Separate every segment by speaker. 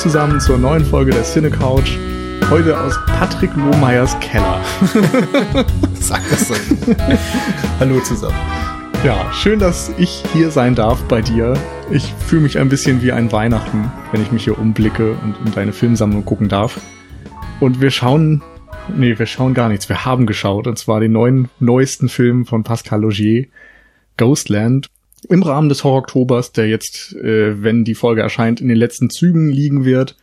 Speaker 1: zusammen zur neuen Folge der Cine Couch. Heute aus Patrick Lohmeyers Keller.
Speaker 2: Sag das so. Hallo zusammen.
Speaker 1: Ja, schön, dass ich hier sein darf bei dir. Ich fühle mich ein bisschen wie ein Weihnachten, wenn ich mich hier umblicke und in deine Filmsammlung gucken darf. Und wir schauen, nee, wir schauen gar nichts. Wir haben geschaut, und zwar den neuen, neuesten Film von Pascal Logier, Ghostland im Rahmen des Horror-Oktobers, der jetzt, äh, wenn die Folge erscheint, in den letzten Zügen liegen wird.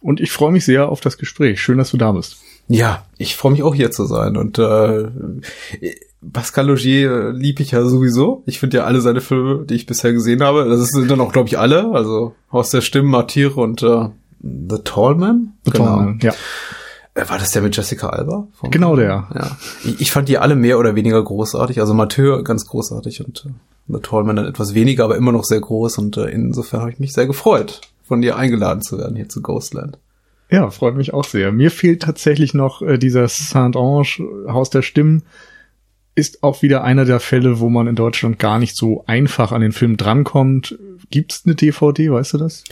Speaker 1: Und ich freue mich sehr auf das Gespräch. Schön, dass du da bist.
Speaker 2: Ja, ich freue mich auch hier zu sein. Und äh, Pascal Logier lieb ich ja sowieso. Ich finde ja alle seine Filme, die ich bisher gesehen habe, das sind dann auch, glaube ich, alle. Also Haus der Stimmen, Martyre und äh, The Tall Man.
Speaker 1: The genau. Tall Man, ja.
Speaker 2: Äh, war das der mit Jessica Alba?
Speaker 1: Genau der.
Speaker 2: Ja. Ich, ich, fand die alle mehr oder weniger großartig. Also Mathieu ganz großartig und äh, The Tallman dann etwas weniger, aber immer noch sehr groß. Und äh, insofern habe ich mich sehr gefreut, von dir eingeladen zu werden hier zu Ghostland.
Speaker 1: Ja, freut mich auch sehr. Mir fehlt tatsächlich noch äh, dieser Saint-Ange, Haus der Stimmen ist auch wieder einer der Fälle, wo man in Deutschland gar nicht so einfach an den Film drankommt. Gibt's eine DVD, weißt du das?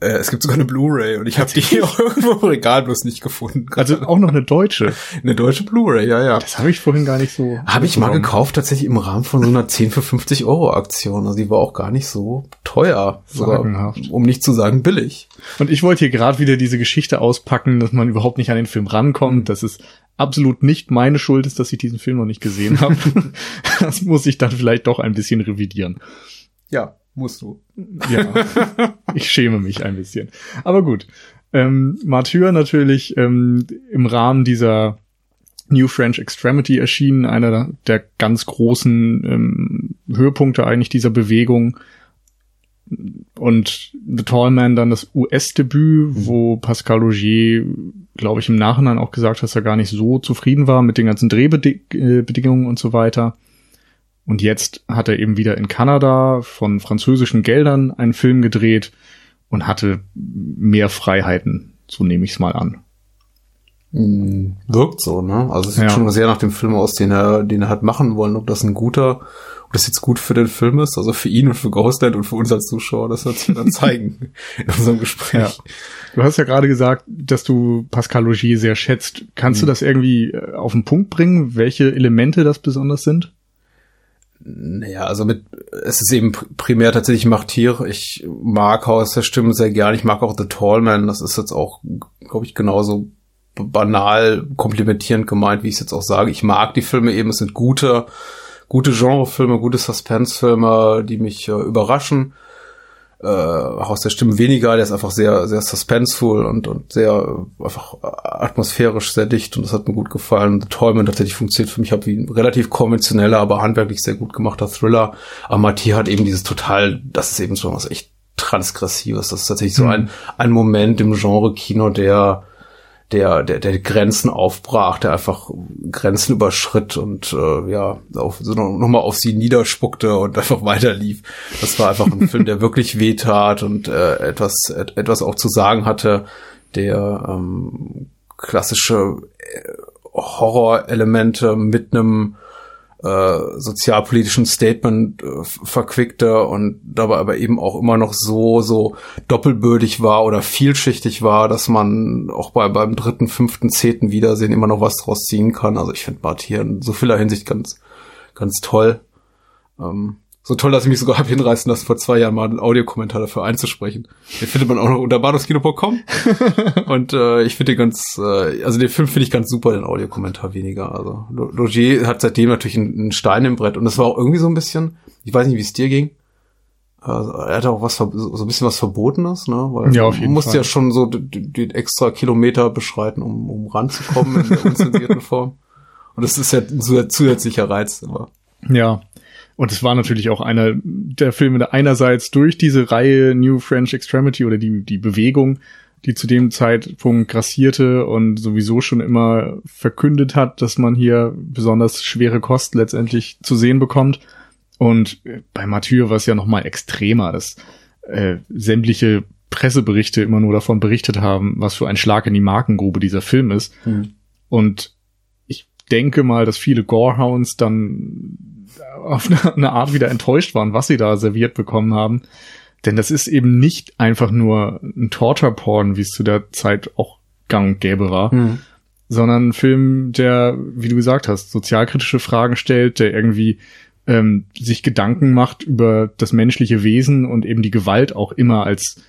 Speaker 2: Äh, es gibt sogar eine Blu-ray und ich habe die auch irgendwo im Regal bloß nicht gefunden.
Speaker 1: Also auch noch eine deutsche.
Speaker 2: eine deutsche Blu-ray, ja, ja.
Speaker 1: Das habe ich vorhin gar nicht so.
Speaker 2: Habe ich mal gekauft, tatsächlich im Rahmen von so einer 10 für 50 Euro Aktion. Also die war auch gar nicht so teuer. Sogar, um nicht zu sagen billig.
Speaker 1: Und ich wollte hier gerade wieder diese Geschichte auspacken, dass man überhaupt nicht an den Film rankommt. Das ist absolut nicht meine Schuld ist, dass ich diesen Film noch nicht gesehen habe. das muss ich dann vielleicht doch ein bisschen revidieren.
Speaker 2: Ja, musst du.
Speaker 1: Ja, ich schäme mich ein bisschen. Aber gut. Ähm, Martyr natürlich ähm, im Rahmen dieser New French Extremity erschienen, einer der ganz großen ähm, Höhepunkte eigentlich dieser Bewegung und The Tall Man dann das US-Debüt, mhm. wo Pascal Augier, glaube ich, im Nachhinein auch gesagt hat, dass er gar nicht so zufrieden war mit den ganzen Drehbedingungen und so weiter. Und jetzt hat er eben wieder in Kanada von französischen Geldern einen Film gedreht und hatte mehr Freiheiten, so nehme ich es mal an.
Speaker 2: Mhm. Wirkt so, ne? Also es sieht ja. schon sehr nach dem Film aus, den er, den er hat machen wollen. Ob das ein guter das jetzt gut für den Film ist, also für ihn und für Ghostland und für uns als Zuschauer, das wird sich dann zeigen in unserem Gespräch. Ja.
Speaker 1: Du hast ja gerade gesagt, dass du Pascal Logier sehr schätzt. Kannst mhm. du das irgendwie äh, auf den Punkt bringen, welche Elemente das besonders sind?
Speaker 2: Naja, also mit, es ist eben primär tatsächlich Martyr. Ich mag Haus der Stimmen sehr gern. Ich mag auch The Tall Man. Das ist jetzt auch, glaube ich, genauso banal komplimentierend gemeint, wie ich es jetzt auch sage. Ich mag die Filme eben. Es sind gute, gute Genrefilme, gute Suspense-Filme, die mich äh, überraschen. Äh, Haus der Stimmen weniger, der ist einfach sehr, sehr suspenseful und, und sehr äh, einfach atmosphärisch sehr dicht und das hat mir gut gefallen. The Tollman tatsächlich funktioniert für mich habe wie ein relativ konventioneller, aber handwerklich sehr gut gemachter Thriller. Aber Matthias hat eben dieses total, das ist eben schon was echt transgressives. Das ist tatsächlich so mhm. ein, ein Moment im Genre-Kino, der der, der, der Grenzen aufbrach, der einfach Grenzen überschritt und äh, ja, auf, so nochmal auf sie niederspuckte und einfach weiterlief. Das war einfach ein Film, der wirklich wehtat und äh, etwas, et, etwas auch zu sagen hatte, der ähm, klassische äh, Horrorelemente mit einem äh, sozialpolitischen Statement äh, verquickte und dabei aber eben auch immer noch so, so doppelbödig war oder vielschichtig war, dass man auch bei, beim dritten, fünften, zehnten Wiedersehen immer noch was draus ziehen kann. Also ich finde Bart hier in so vieler Hinsicht ganz, ganz toll. Ähm, so toll, dass ich mich sogar hab hinreißen lassen, vor zwei Jahren mal einen Audiokommentar dafür einzusprechen. Den findet man auch noch unter bahnhofskino.com. und äh, ich finde den ganz, äh, also den Film finde ich ganz super, den Audiokommentar weniger. Also Logier hat seitdem natürlich einen Stein im Brett und das war auch irgendwie so ein bisschen, ich weiß nicht, wie es dir ging. Also, er hatte auch was so ein bisschen was Verbotenes, ne? Weil ja, auf jeden man musste Fall. ja schon so den extra Kilometer beschreiten, um, um ranzukommen in der unzensierten Form. Und das ist ja ein zusätzlicher Reiz immer.
Speaker 1: Ja, und es war natürlich auch einer der Filme, der einerseits durch diese Reihe New French Extremity oder die, die Bewegung, die zu dem Zeitpunkt grassierte und sowieso schon immer verkündet hat, dass man hier besonders schwere Kost letztendlich zu sehen bekommt. Und bei Mathieu war es ja noch mal extremer, dass äh, sämtliche Presseberichte immer nur davon berichtet haben, was für ein Schlag in die Markengrube dieser Film ist. Mhm. Und ich denke mal, dass viele Gorehounds dann auf eine, Art wieder enttäuscht waren, was sie da serviert bekommen haben. Denn das ist eben nicht einfach nur ein Torture-Porn, wie es zu der Zeit auch gang und gäbe war, hm. sondern ein Film, der, wie du gesagt hast, sozialkritische Fragen stellt, der irgendwie ähm, sich Gedanken macht über das menschliche Wesen und eben die Gewalt auch immer als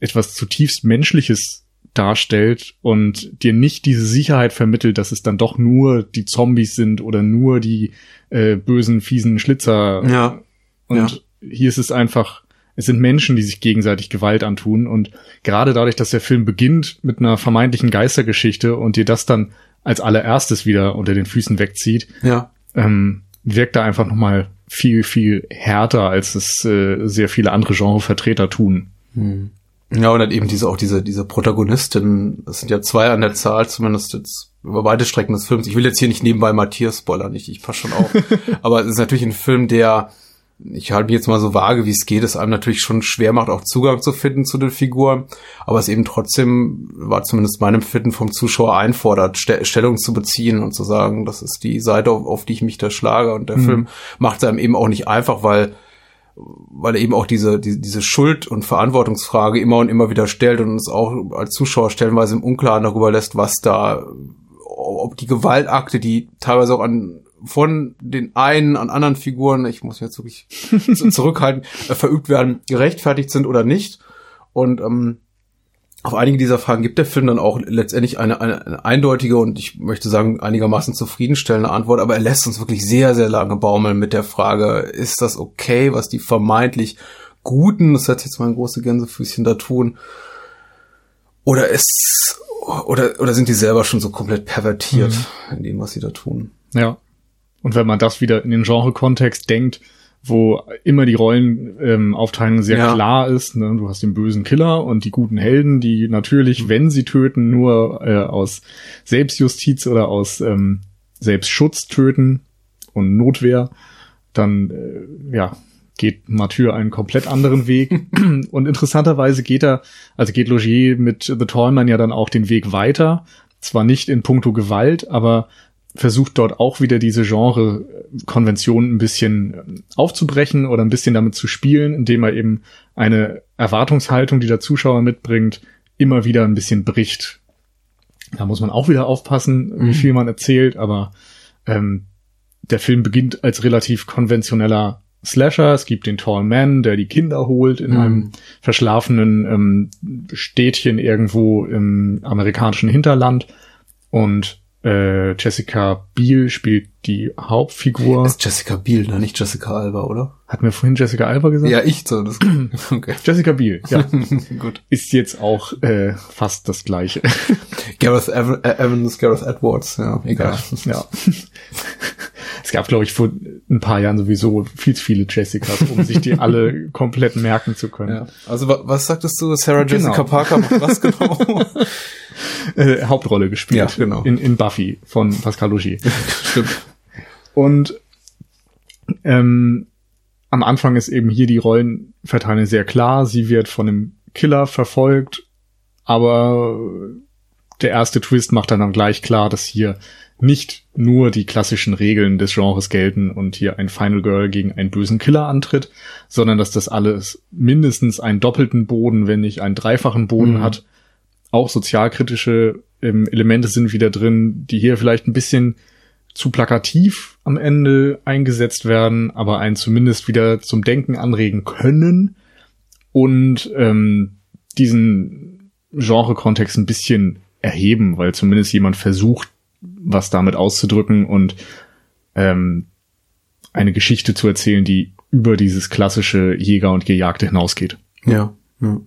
Speaker 1: etwas zutiefst Menschliches darstellt und dir nicht diese Sicherheit vermittelt, dass es dann doch nur die Zombies sind oder nur die äh, bösen, fiesen Schlitzer.
Speaker 2: Ja.
Speaker 1: Und ja. hier ist es einfach, es sind Menschen, die sich gegenseitig Gewalt antun. Und gerade dadurch, dass der Film beginnt mit einer vermeintlichen Geistergeschichte und dir das dann als allererstes wieder unter den Füßen wegzieht,
Speaker 2: ja.
Speaker 1: ähm, wirkt da einfach nochmal viel, viel härter, als es äh, sehr viele andere Genrevertreter tun.
Speaker 2: Hm. Ja, und dann eben diese, auch diese, diese Protagonistin, das sind ja zwei an der Zahl, zumindest jetzt über beide Strecken des Films. Ich will jetzt hier nicht nebenbei Matthias spoilern, ich, ich passe schon auf. Aber es ist natürlich ein Film, der, ich halte mich jetzt mal so vage, wie es geht, es einem natürlich schon schwer macht, auch Zugang zu finden zu den Figuren, aber es eben trotzdem, war zumindest meinem Fitten vom Zuschauer einfordert, Ste Stellung zu beziehen und zu sagen, das ist die Seite, auf, auf die ich mich da schlage. Und der mhm. Film macht es einem eben auch nicht einfach, weil weil er eben auch diese, die, diese Schuld- und Verantwortungsfrage immer und immer wieder stellt und uns auch als Zuschauer stellenweise im Unklaren darüber lässt, was da, ob die Gewaltakte, die teilweise auch an von den einen an anderen Figuren, ich muss jetzt wirklich zurückhalten, äh, verübt werden, gerechtfertigt sind oder nicht. Und ähm, auf einige dieser Fragen gibt der Film dann auch letztendlich eine, eine, eine, eindeutige und ich möchte sagen einigermaßen zufriedenstellende Antwort, aber er lässt uns wirklich sehr, sehr lange baumeln mit der Frage, ist das okay, was die vermeintlich Guten, das hat jetzt mein große Gänsefüßchen da tun, oder ist, oder, oder sind die selber schon so komplett pervertiert mhm. in dem, was sie da tun?
Speaker 1: Ja. Und wenn man das wieder in den Genre-Kontext denkt, wo immer die Rollenaufteilung ähm, sehr ja. klar ist. Ne? Du hast den bösen Killer und die guten Helden, die natürlich, wenn sie töten, nur äh, aus Selbstjustiz oder aus ähm, Selbstschutz töten und Notwehr. Dann äh, ja geht Mathieu einen komplett anderen Weg. und interessanterweise geht er, also geht Logier mit The Tallman ja dann auch den Weg weiter. Zwar nicht in puncto Gewalt, aber versucht dort auch wieder diese Genre-Konvention ein bisschen ähm, aufzubrechen oder ein bisschen damit zu spielen, indem er eben eine Erwartungshaltung, die der Zuschauer mitbringt, immer wieder ein bisschen bricht. Da muss man auch wieder aufpassen, wie mhm. viel man erzählt, aber ähm, der Film beginnt als relativ konventioneller Slasher. Es gibt den Tall Man, der die Kinder holt in mhm. einem verschlafenen ähm, Städtchen irgendwo im amerikanischen Hinterland. Und äh, Jessica Biel spielt die Hauptfigur.
Speaker 2: Ist Jessica Biel, ne? Nicht Jessica Alba, oder?
Speaker 1: Hat mir vorhin Jessica Alba gesagt?
Speaker 2: Ja, ich so. Das,
Speaker 1: okay. Jessica Biel, ja. Gut. Ist jetzt auch äh, fast das gleiche.
Speaker 2: Gareth Ev äh, Evans, Gareth Edwards, ja, egal.
Speaker 1: Ja. ja. es gab, glaube ich, vor ein paar Jahren sowieso viel zu viele Jessicas, um sich die alle komplett merken zu können. Ja.
Speaker 2: Also was sagtest du, Sarah Jessica genau. Parker macht was genau?
Speaker 1: Äh, Hauptrolle gespielt. Ja, genau. In, in Buffy von Pascal Logier.
Speaker 2: Stimmt.
Speaker 1: Und ähm, am Anfang ist eben hier die Rollenverteilung sehr klar. Sie wird von einem Killer verfolgt, aber der erste Twist macht dann, dann gleich klar, dass hier nicht nur die klassischen Regeln des Genres gelten und hier ein Final Girl gegen einen bösen Killer antritt, sondern dass das alles mindestens einen doppelten Boden, wenn nicht einen dreifachen Boden mhm. hat auch sozialkritische ähm, Elemente sind wieder drin, die hier vielleicht ein bisschen zu plakativ am Ende eingesetzt werden, aber einen zumindest wieder zum Denken anregen können und ähm, diesen Genre-Kontext ein bisschen erheben, weil zumindest jemand versucht, was damit auszudrücken und ähm, eine Geschichte zu erzählen, die über dieses klassische Jäger und Gejagte hinausgeht.
Speaker 2: Ja. ja.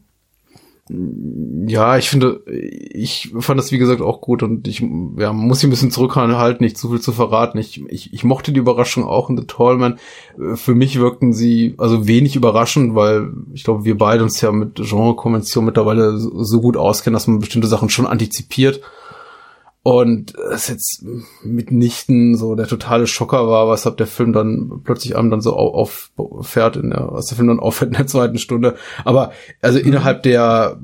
Speaker 2: Ja, ich finde, ich fand das wie gesagt auch gut und ich ja, muss sie ein bisschen zurückhalten, nicht zu viel zu verraten. Ich, ich, ich mochte die Überraschung auch in The Tallman. Für mich wirkten sie also wenig überraschend, weil ich glaube, wir beide uns ja mit Genre-Konvention mittlerweile so gut auskennen, dass man bestimmte Sachen schon antizipiert. Und es jetzt mitnichten so der totale Schocker war, weshalb der Film dann plötzlich einem dann so auffährt, in der, was der Film dann auffährt in der zweiten Stunde. Aber also mhm. innerhalb der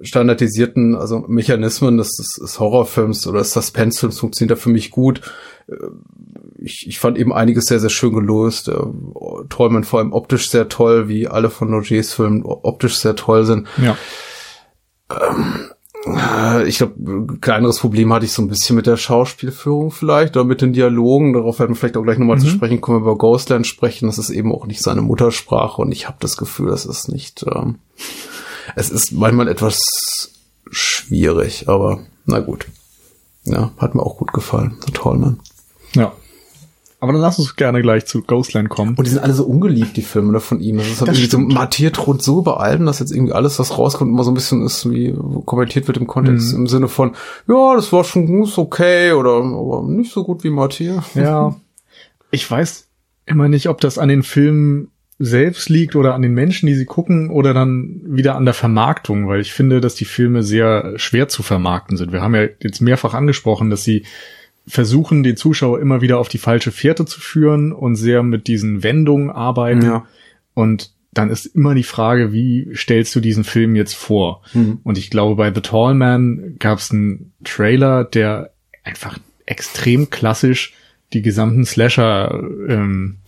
Speaker 2: standardisierten also Mechanismen des, des, Horrorfilms oder des Suspensefilms funktioniert er für mich gut. ich, ich fand eben einiges sehr, sehr schön gelöst. Äh, Träumen vor allem optisch sehr toll, wie alle von Nogers Filmen optisch sehr toll sind.
Speaker 1: Ja.
Speaker 2: Ähm, äh, ich glaube, kleineres Problem hatte ich so ein bisschen mit der Schauspielführung vielleicht oder mit den Dialogen. Darauf werden wir vielleicht auch gleich nochmal mhm. zu sprechen kommen, wir über Ghostland sprechen. Das ist eben auch nicht seine Muttersprache und ich habe das Gefühl, das ist nicht. Ähm, es ist manchmal etwas schwierig, aber na gut. Ja, hat mir auch gut gefallen. So toll, Mann.
Speaker 1: Ja. Aber dann lass uns gerne gleich zu Ghostland kommen.
Speaker 2: Und die sind alle so ungeliebt, die Filme ne, von ihm. Das ist halt das irgendwie stimmt. so martiert rund so über allem, dass jetzt irgendwie alles, was rauskommt, immer so ein bisschen ist, wie kommentiert wird im Kontext, mhm. im Sinne von, ja, das war schon ist okay oder aber nicht so gut wie Martier.
Speaker 1: Ja. Ich weiß immer nicht, ob das an den Filmen selbst liegt oder an den Menschen, die sie gucken oder dann wieder an der Vermarktung, weil ich finde, dass die Filme sehr schwer zu vermarkten sind. Wir haben ja jetzt mehrfach angesprochen, dass sie versuchen, den Zuschauer immer wieder auf die falsche Fährte zu führen und sehr mit diesen Wendungen arbeiten. Ja. Und dann ist immer die Frage, wie stellst du diesen Film jetzt vor? Mhm. Und ich glaube, bei The Tall Man gab es einen Trailer, der einfach extrem klassisch die gesamten Slasher ähm,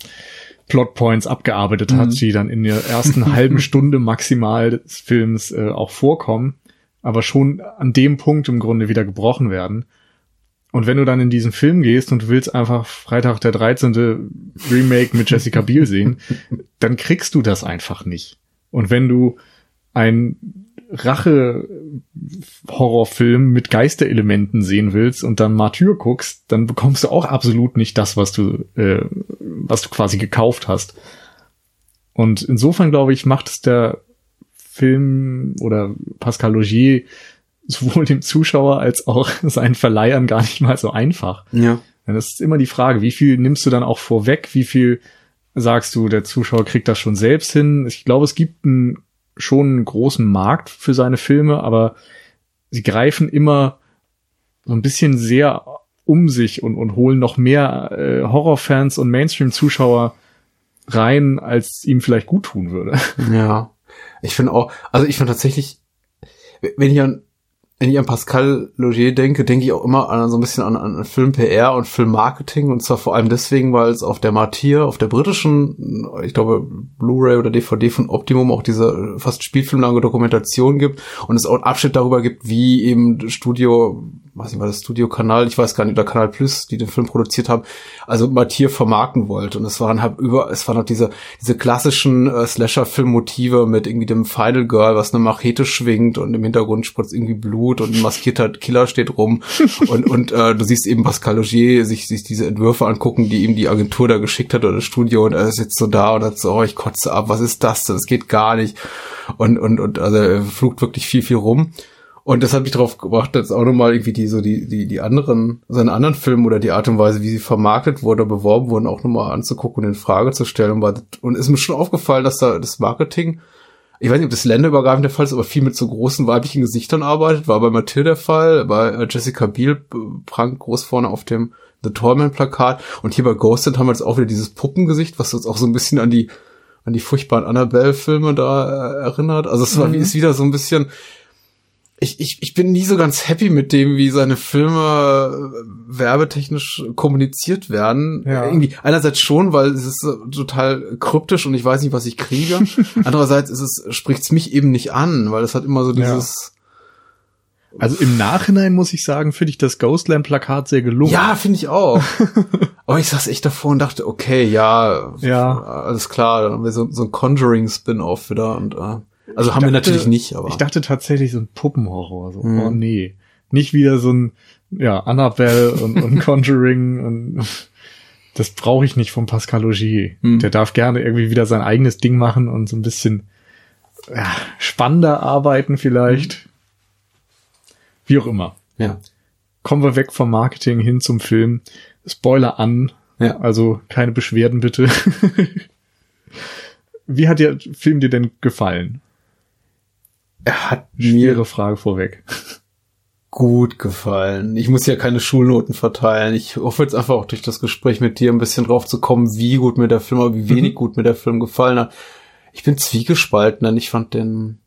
Speaker 1: Plotpoints abgearbeitet hat, mhm. die dann in der ersten halben Stunde maximal des Films äh, auch vorkommen, aber schon an dem Punkt im Grunde wieder gebrochen werden. Und wenn du dann in diesen Film gehst und du willst einfach Freitag der 13. Remake mit Jessica Biel sehen, dann kriegst du das einfach nicht. Und wenn du ein Rache-Horrorfilm mit Geisterelementen sehen willst und dann Martyr guckst, dann bekommst du auch absolut nicht das, was du, äh, was du quasi gekauft hast. Und insofern glaube ich, macht es der Film oder Pascal Logier sowohl dem Zuschauer als auch seinen Verleihern gar nicht mal so einfach.
Speaker 2: Ja.
Speaker 1: Denn das ist immer die Frage, wie viel nimmst du dann auch vorweg, wie viel sagst du, der Zuschauer kriegt das schon selbst hin. Ich glaube, es gibt einen, schon einen großen Markt für seine Filme, aber sie greifen immer so ein bisschen sehr um sich und, und holen noch mehr äh, Horrorfans und Mainstream-Zuschauer rein, als ihm vielleicht gut tun würde.
Speaker 2: Ja. Ich finde auch, also ich finde tatsächlich, wenn ich an wenn ich an Pascal Logier denke, denke ich auch immer an so ein bisschen an, an Film-PR und Film-Marketing. Und zwar vor allem deswegen, weil es auf der Martyr, auf der britischen, ich glaube Blu-ray oder DVD von Optimum auch diese fast spielfilmlange Dokumentation gibt. Und es auch einen Abschnitt darüber gibt, wie eben Studio weiß nicht, war das Studio-Kanal, ich weiß gar nicht, oder Kanal Plus, die den Film produziert haben, also Matthias vermarkten wollte. Und es waren halt über, es waren halt diese, diese klassischen äh, Slasher-Film-Motive mit irgendwie dem Final Girl, was eine Machete schwingt und im Hintergrund spritzt irgendwie Blut und ein maskierter Killer steht rum. und, und äh, du siehst eben Pascal Logier sich, sich diese Entwürfe angucken, die ihm die Agentur da geschickt hat oder das Studio und er sitzt so da und hat so, oh, ich kotze ab, was ist das denn? Das geht gar nicht. Und, und, und also er flugt wirklich viel, viel rum. Und das hat mich darauf gebracht, dass auch nochmal irgendwie die, so die, die, die anderen, seine anderen Filme oder die Art und Weise, wie sie vermarktet wurde, beworben wurden, auch nochmal anzugucken und in Frage zu stellen. Und ist mir schon aufgefallen, dass da das Marketing, ich weiß nicht, ob das länderübergreifend der Fall ist, aber viel mit so großen weiblichen Gesichtern arbeitet, war bei Mathilde der Fall, bei äh, Jessica Biel prangt groß vorne auf dem The Torment Plakat und hier bei Ghosted haben wir jetzt auch wieder dieses Puppengesicht, was uns auch so ein bisschen an die an die furchtbaren Annabelle-Filme da äh, erinnert. Also es war, mhm. ist wieder so ein bisschen, ich, ich, ich bin nie so ganz happy mit dem, wie seine Filme äh, werbetechnisch kommuniziert werden. Ja. Irgendwie einerseits schon, weil es ist total kryptisch und ich weiß nicht, was ich kriege. Andererseits ist es spricht es mich eben nicht an, weil es hat immer so dieses
Speaker 1: ja. Also im Nachhinein muss ich sagen, finde ich das Ghostland-Plakat sehr gelungen.
Speaker 2: Ja, finde ich auch. Aber ich saß echt davor und dachte, okay, ja,
Speaker 1: ja.
Speaker 2: alles klar, dann haben wir so, so ein Conjuring-Spin-Off wieder und äh, also haben dachte, wir natürlich nicht, aber.
Speaker 1: Ich dachte tatsächlich so ein Puppenhorror. So, hm. Oh nee. Nicht wieder so ein, ja, Annabelle und, und Conjuring und das brauche ich nicht von Pascal Logier. Hm. Der darf gerne irgendwie wieder sein eigenes Ding machen und so ein bisschen ja, spannender arbeiten vielleicht. Hm. Wie auch immer.
Speaker 2: Ja.
Speaker 1: Kommen wir weg vom Marketing hin zum Film. Spoiler an.
Speaker 2: Ja.
Speaker 1: Also keine Beschwerden bitte. Wie hat der Film dir denn gefallen?
Speaker 2: Er hat
Speaker 1: Schwere Frage vorweg.
Speaker 2: Gut gefallen. Ich muss ja keine Schulnoten verteilen. Ich hoffe jetzt einfach auch durch das Gespräch mit dir ein bisschen drauf zu kommen, wie gut mir der Film, oder wie wenig mhm. gut mir der Film gefallen hat. Ich bin zwiegespalten, denn ich fand den,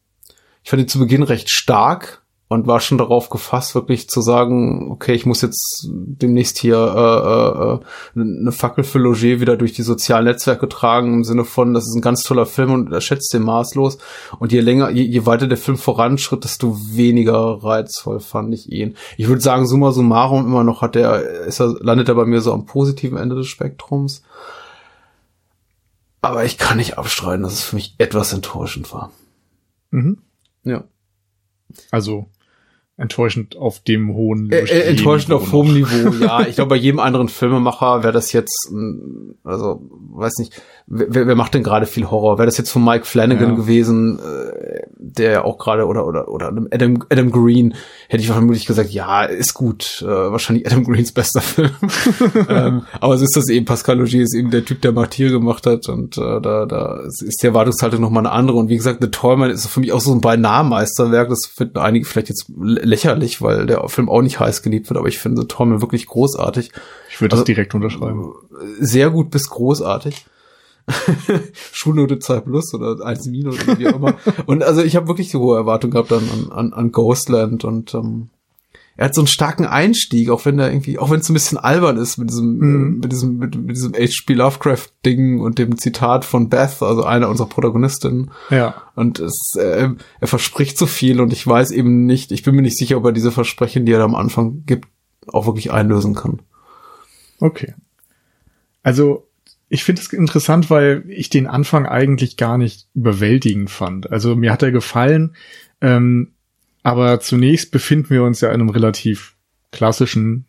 Speaker 2: ich fand ihn zu Beginn recht stark. Und war schon darauf gefasst, wirklich zu sagen, okay, ich muss jetzt demnächst hier äh, äh, eine Fackel für Loger wieder durch die sozialen Netzwerke tragen, im Sinne von, das ist ein ganz toller Film und er schätzt den maßlos. Und je länger, je, je weiter der Film voranschritt, desto weniger reizvoll fand ich ihn. Ich würde sagen, summa summarum immer noch hat er, ist er, landet er bei mir so am positiven Ende des Spektrums. Aber ich kann nicht abstreiten, dass es für mich etwas enttäuschend war.
Speaker 1: Mhm.
Speaker 2: Ja.
Speaker 1: Also enttäuschend auf dem hohen
Speaker 2: äh, äh, enttäuschend auf hohem Niveau ja. Ich glaube bei jedem anderen Filmemacher wäre das jetzt also weiß nicht wer, wer macht denn gerade viel Horror wäre das jetzt von Mike Flanagan ja. gewesen äh, der ja auch gerade oder oder oder Adam Adam Green hätte ich vermutlich gesagt ja ist gut äh, wahrscheinlich Adam Greens bester Film ähm, aber so ist das eben Pascal Logier ist eben der Typ der Martyr gemacht hat und äh, da da ist die Erwartungshaltung noch mal eine andere und wie gesagt The Tollman ist für mich auch so ein beinahe Meisterwerk das finden einige vielleicht jetzt lächerlich, weil der Film auch nicht heiß geliebt wird, aber ich finde Tormel wirklich großartig.
Speaker 1: Ich würde also, das direkt unterschreiben.
Speaker 2: Sehr gut bis großartig. Schulnote 2 plus oder 1 minus oder wie auch immer. und also ich habe wirklich so hohe Erwartungen gehabt an, an, an Ghostland und ähm, er hat so einen starken Einstieg, auch wenn er irgendwie, auch wenn es ein bisschen albern ist mit diesem, mhm. mit diesem, mit, mit diesem H.P. Lovecraft-Ding und dem Zitat von Beth, also einer unserer Protagonistinnen.
Speaker 1: Ja.
Speaker 2: Und es, äh, er verspricht so viel und ich weiß eben nicht, ich bin mir nicht sicher, ob er diese Versprechen, die er da am Anfang gibt, auch wirklich einlösen kann.
Speaker 1: Okay. Also, ich finde es interessant, weil ich den Anfang eigentlich gar nicht überwältigend fand. Also mir hat er gefallen. Ähm, aber zunächst befinden wir uns ja in einem relativ klassischen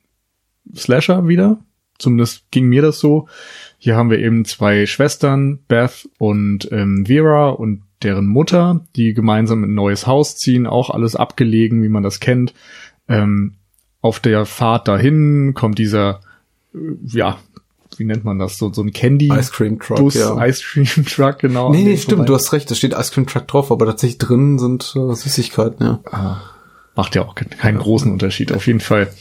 Speaker 1: Slasher wieder. Zumindest ging mir das so. Hier haben wir eben zwei Schwestern, Beth und ähm, Vera und deren Mutter, die gemeinsam in ein neues Haus ziehen, auch alles abgelegen, wie man das kennt. Ähm, auf der Fahrt dahin kommt dieser, äh, ja, wie nennt man das, so, so ein Candy.
Speaker 2: Ice Cream Truck,
Speaker 1: Bus, ja. Ice Cream Truck, genau.
Speaker 2: Nee, nee, stimmt, vorbei. du hast recht, da steht Ice Cream Truck drauf, aber tatsächlich drin sind äh, Süßigkeiten, ja. Ah,
Speaker 1: macht ja auch keinen großen Unterschied. Auf jeden Fall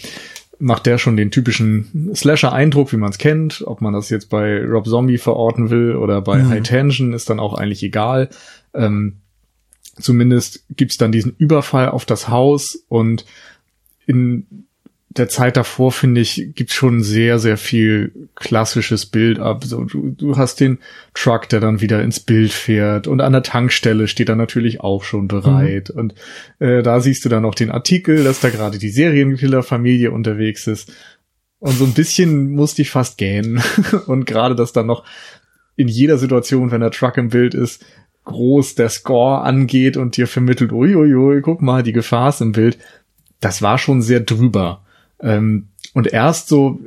Speaker 1: macht der schon den typischen Slasher-Eindruck, wie man es kennt. Ob man das jetzt bei Rob Zombie verorten will oder bei mhm. High Tension, ist dann auch eigentlich egal. Ähm, zumindest gibt's dann diesen Überfall auf das Haus und in der Zeit davor, finde ich, gibt schon sehr, sehr viel klassisches Bild ab. So, du, du hast den Truck, der dann wieder ins Bild fährt und an der Tankstelle steht er natürlich auch schon bereit. Mhm. Und äh, da siehst du dann noch den Artikel, dass da gerade die Serienkiller-Familie unterwegs ist. Und so ein bisschen musste ich fast gähnen. und gerade, dass dann noch in jeder Situation, wenn der Truck im Bild ist, groß der Score angeht und dir vermittelt, uiuiui, guck mal, die Gefahr ist im Bild. Das war schon sehr drüber. Ähm, und erst so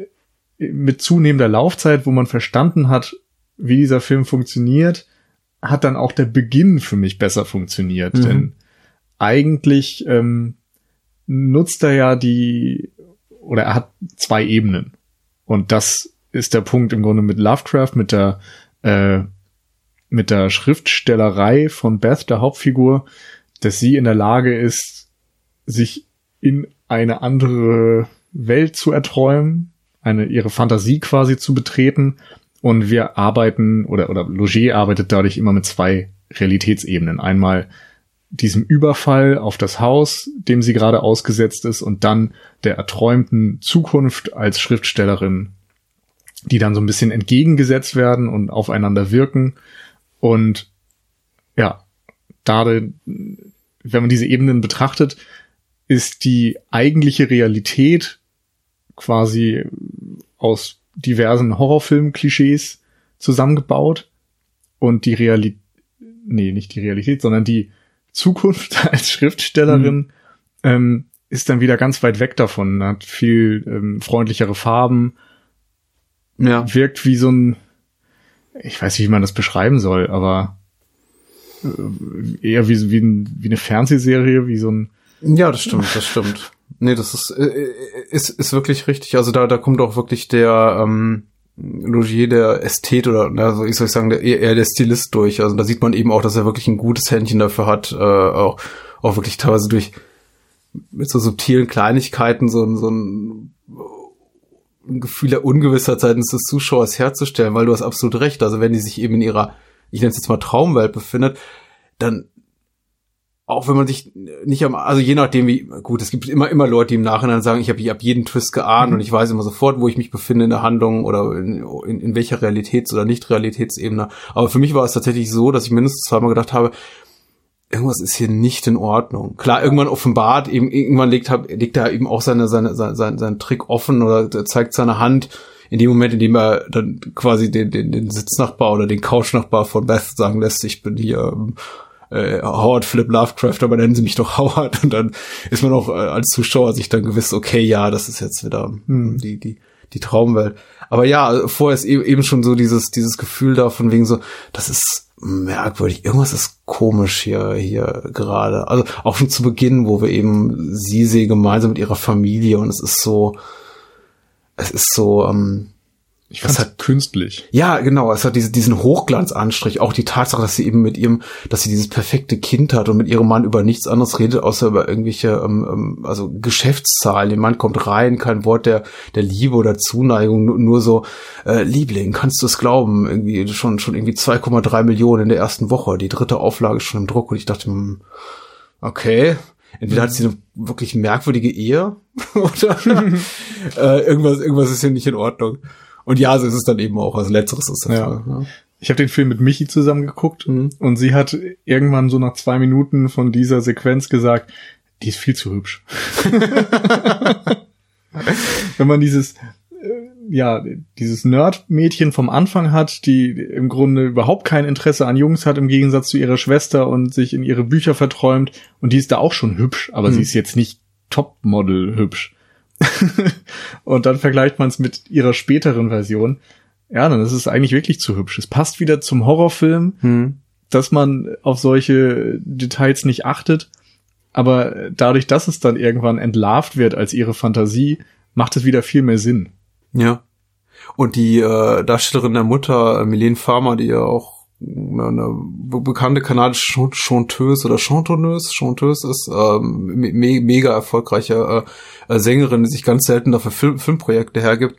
Speaker 1: mit zunehmender Laufzeit, wo man verstanden hat, wie dieser Film funktioniert, hat dann auch der Beginn für mich besser funktioniert. Mhm. Denn eigentlich ähm, nutzt er ja die, oder er hat zwei Ebenen. Und das ist der Punkt im Grunde mit Lovecraft, mit der, äh, mit der Schriftstellerei von Beth, der Hauptfigur, dass sie in der Lage ist, sich in eine andere Welt zu erträumen, eine ihre Fantasie quasi zu betreten. Und wir arbeiten oder oder Loger arbeitet dadurch immer mit zwei Realitätsebenen. Einmal diesem Überfall auf das Haus, dem sie gerade ausgesetzt ist, und dann der erträumten Zukunft als Schriftstellerin, die dann so ein bisschen entgegengesetzt werden und aufeinander wirken. Und ja, da, wenn man diese Ebenen betrachtet, ist die eigentliche Realität quasi aus diversen Horrorfilm-Klischees zusammengebaut und die Realität, nee, nicht die Realität, sondern die Zukunft als Schriftstellerin mhm. ähm, ist dann wieder ganz weit weg davon, hat viel ähm, freundlichere Farben, ja. wirkt wie so ein, ich weiß nicht, wie man das beschreiben soll, aber äh, eher wie, wie, ein, wie eine Fernsehserie, wie so ein
Speaker 2: Ja, das stimmt, das stimmt. Nee, das ist, äh, äh, ist, ist wirklich richtig. Also da, da kommt auch wirklich der ähm, Logier, der Ästhet oder, also ich soll sagen, der, eher der Stilist durch. Also da sieht man eben auch, dass er wirklich ein gutes Händchen dafür hat, äh, auch, auch wirklich teilweise durch mit so subtilen Kleinigkeiten so, so ein, ein Gefühl der Ungewissheit seitens des Zuschauers herzustellen, weil du hast absolut recht. Also wenn die sich eben in ihrer, ich nenne es jetzt mal Traumwelt befindet, dann auch wenn man sich nicht am, also je nachdem wie, gut, es gibt immer, immer Leute, die im Nachhinein sagen, ich habe ab jeden Twist geahnt mhm. und ich weiß immer sofort, wo ich mich befinde in der Handlung oder in, in, in welcher Realitäts- oder Nicht-Realitätsebene. Aber für mich war es tatsächlich so, dass ich mindestens zweimal gedacht habe, irgendwas ist hier nicht in Ordnung. Klar, irgendwann offenbart, eben, irgendwann legt, legt er eben auch seine, seine, seine, seinen, seinen Trick offen oder zeigt seine Hand in dem Moment, in dem er dann quasi den, den, den Sitznachbar oder den Couchnachbar von Beth sagen lässt, ich bin hier äh, Howard Philip Lovecraft, aber nennen sie mich doch Howard. Und dann ist man auch äh, als Zuschauer sich dann gewiss, okay, ja, das ist jetzt wieder hm, die, die, die Traumwelt. Aber ja, vorher ist e-, eben schon so dieses, dieses Gefühl da von wegen so, das ist merkwürdig. Irgendwas ist komisch hier, hier gerade. Also auch schon zu Beginn, wo wir eben sie sehen gemeinsam mit ihrer Familie und es ist so, es ist so, ähm,
Speaker 1: ich fand hat künstlich.
Speaker 2: Ja, genau. Es hat diese, diesen Hochglanzanstrich. Auch die Tatsache, dass sie eben mit ihrem, dass sie dieses perfekte Kind hat und mit ihrem Mann über nichts anderes redet, außer über irgendwelche, ähm, ähm also Geschäftszahlen. Der Mann kommt rein, kein Wort der, der Liebe oder Zuneigung, nur, nur so, äh, Liebling, kannst du es glauben? Irgendwie schon, schon irgendwie 2,3 Millionen in der ersten Woche. Die dritte Auflage ist schon im Druck und ich dachte, hm, okay, Entweder hat sie eine wirklich merkwürdige Ehe oder äh, irgendwas, irgendwas ist hier nicht in Ordnung. Und ja, so ist es dann eben auch. Also letzteres ist das. Ja. ja.
Speaker 1: Ich habe den Film mit Michi zusammen geguckt mhm. und sie hat irgendwann so nach zwei Minuten von dieser Sequenz gesagt, die ist viel zu hübsch. Wenn man dieses äh, ja, dieses Nerd-Mädchen vom Anfang hat, die im Grunde überhaupt kein Interesse an Jungs hat, im Gegensatz zu ihrer Schwester und sich in ihre Bücher verträumt. Und die ist da auch schon hübsch, aber mhm. sie ist jetzt nicht Topmodel hübsch. und dann vergleicht man es mit ihrer späteren Version. Ja, dann ist es eigentlich wirklich zu hübsch. Es passt wieder zum Horrorfilm, hm. dass man auf solche Details nicht achtet. Aber dadurch, dass es dann irgendwann entlarvt wird als ihre Fantasie, macht es wieder viel mehr Sinn.
Speaker 2: Ja. Und die äh, Darstellerin der Mutter, Milene Farmer, die ja auch eine, bekannte kanadische Chanteuse oder Chantonneuse, Chanteuse ist, ähm, me mega erfolgreiche äh, Sängerin, die sich ganz selten dafür Film Filmprojekte hergibt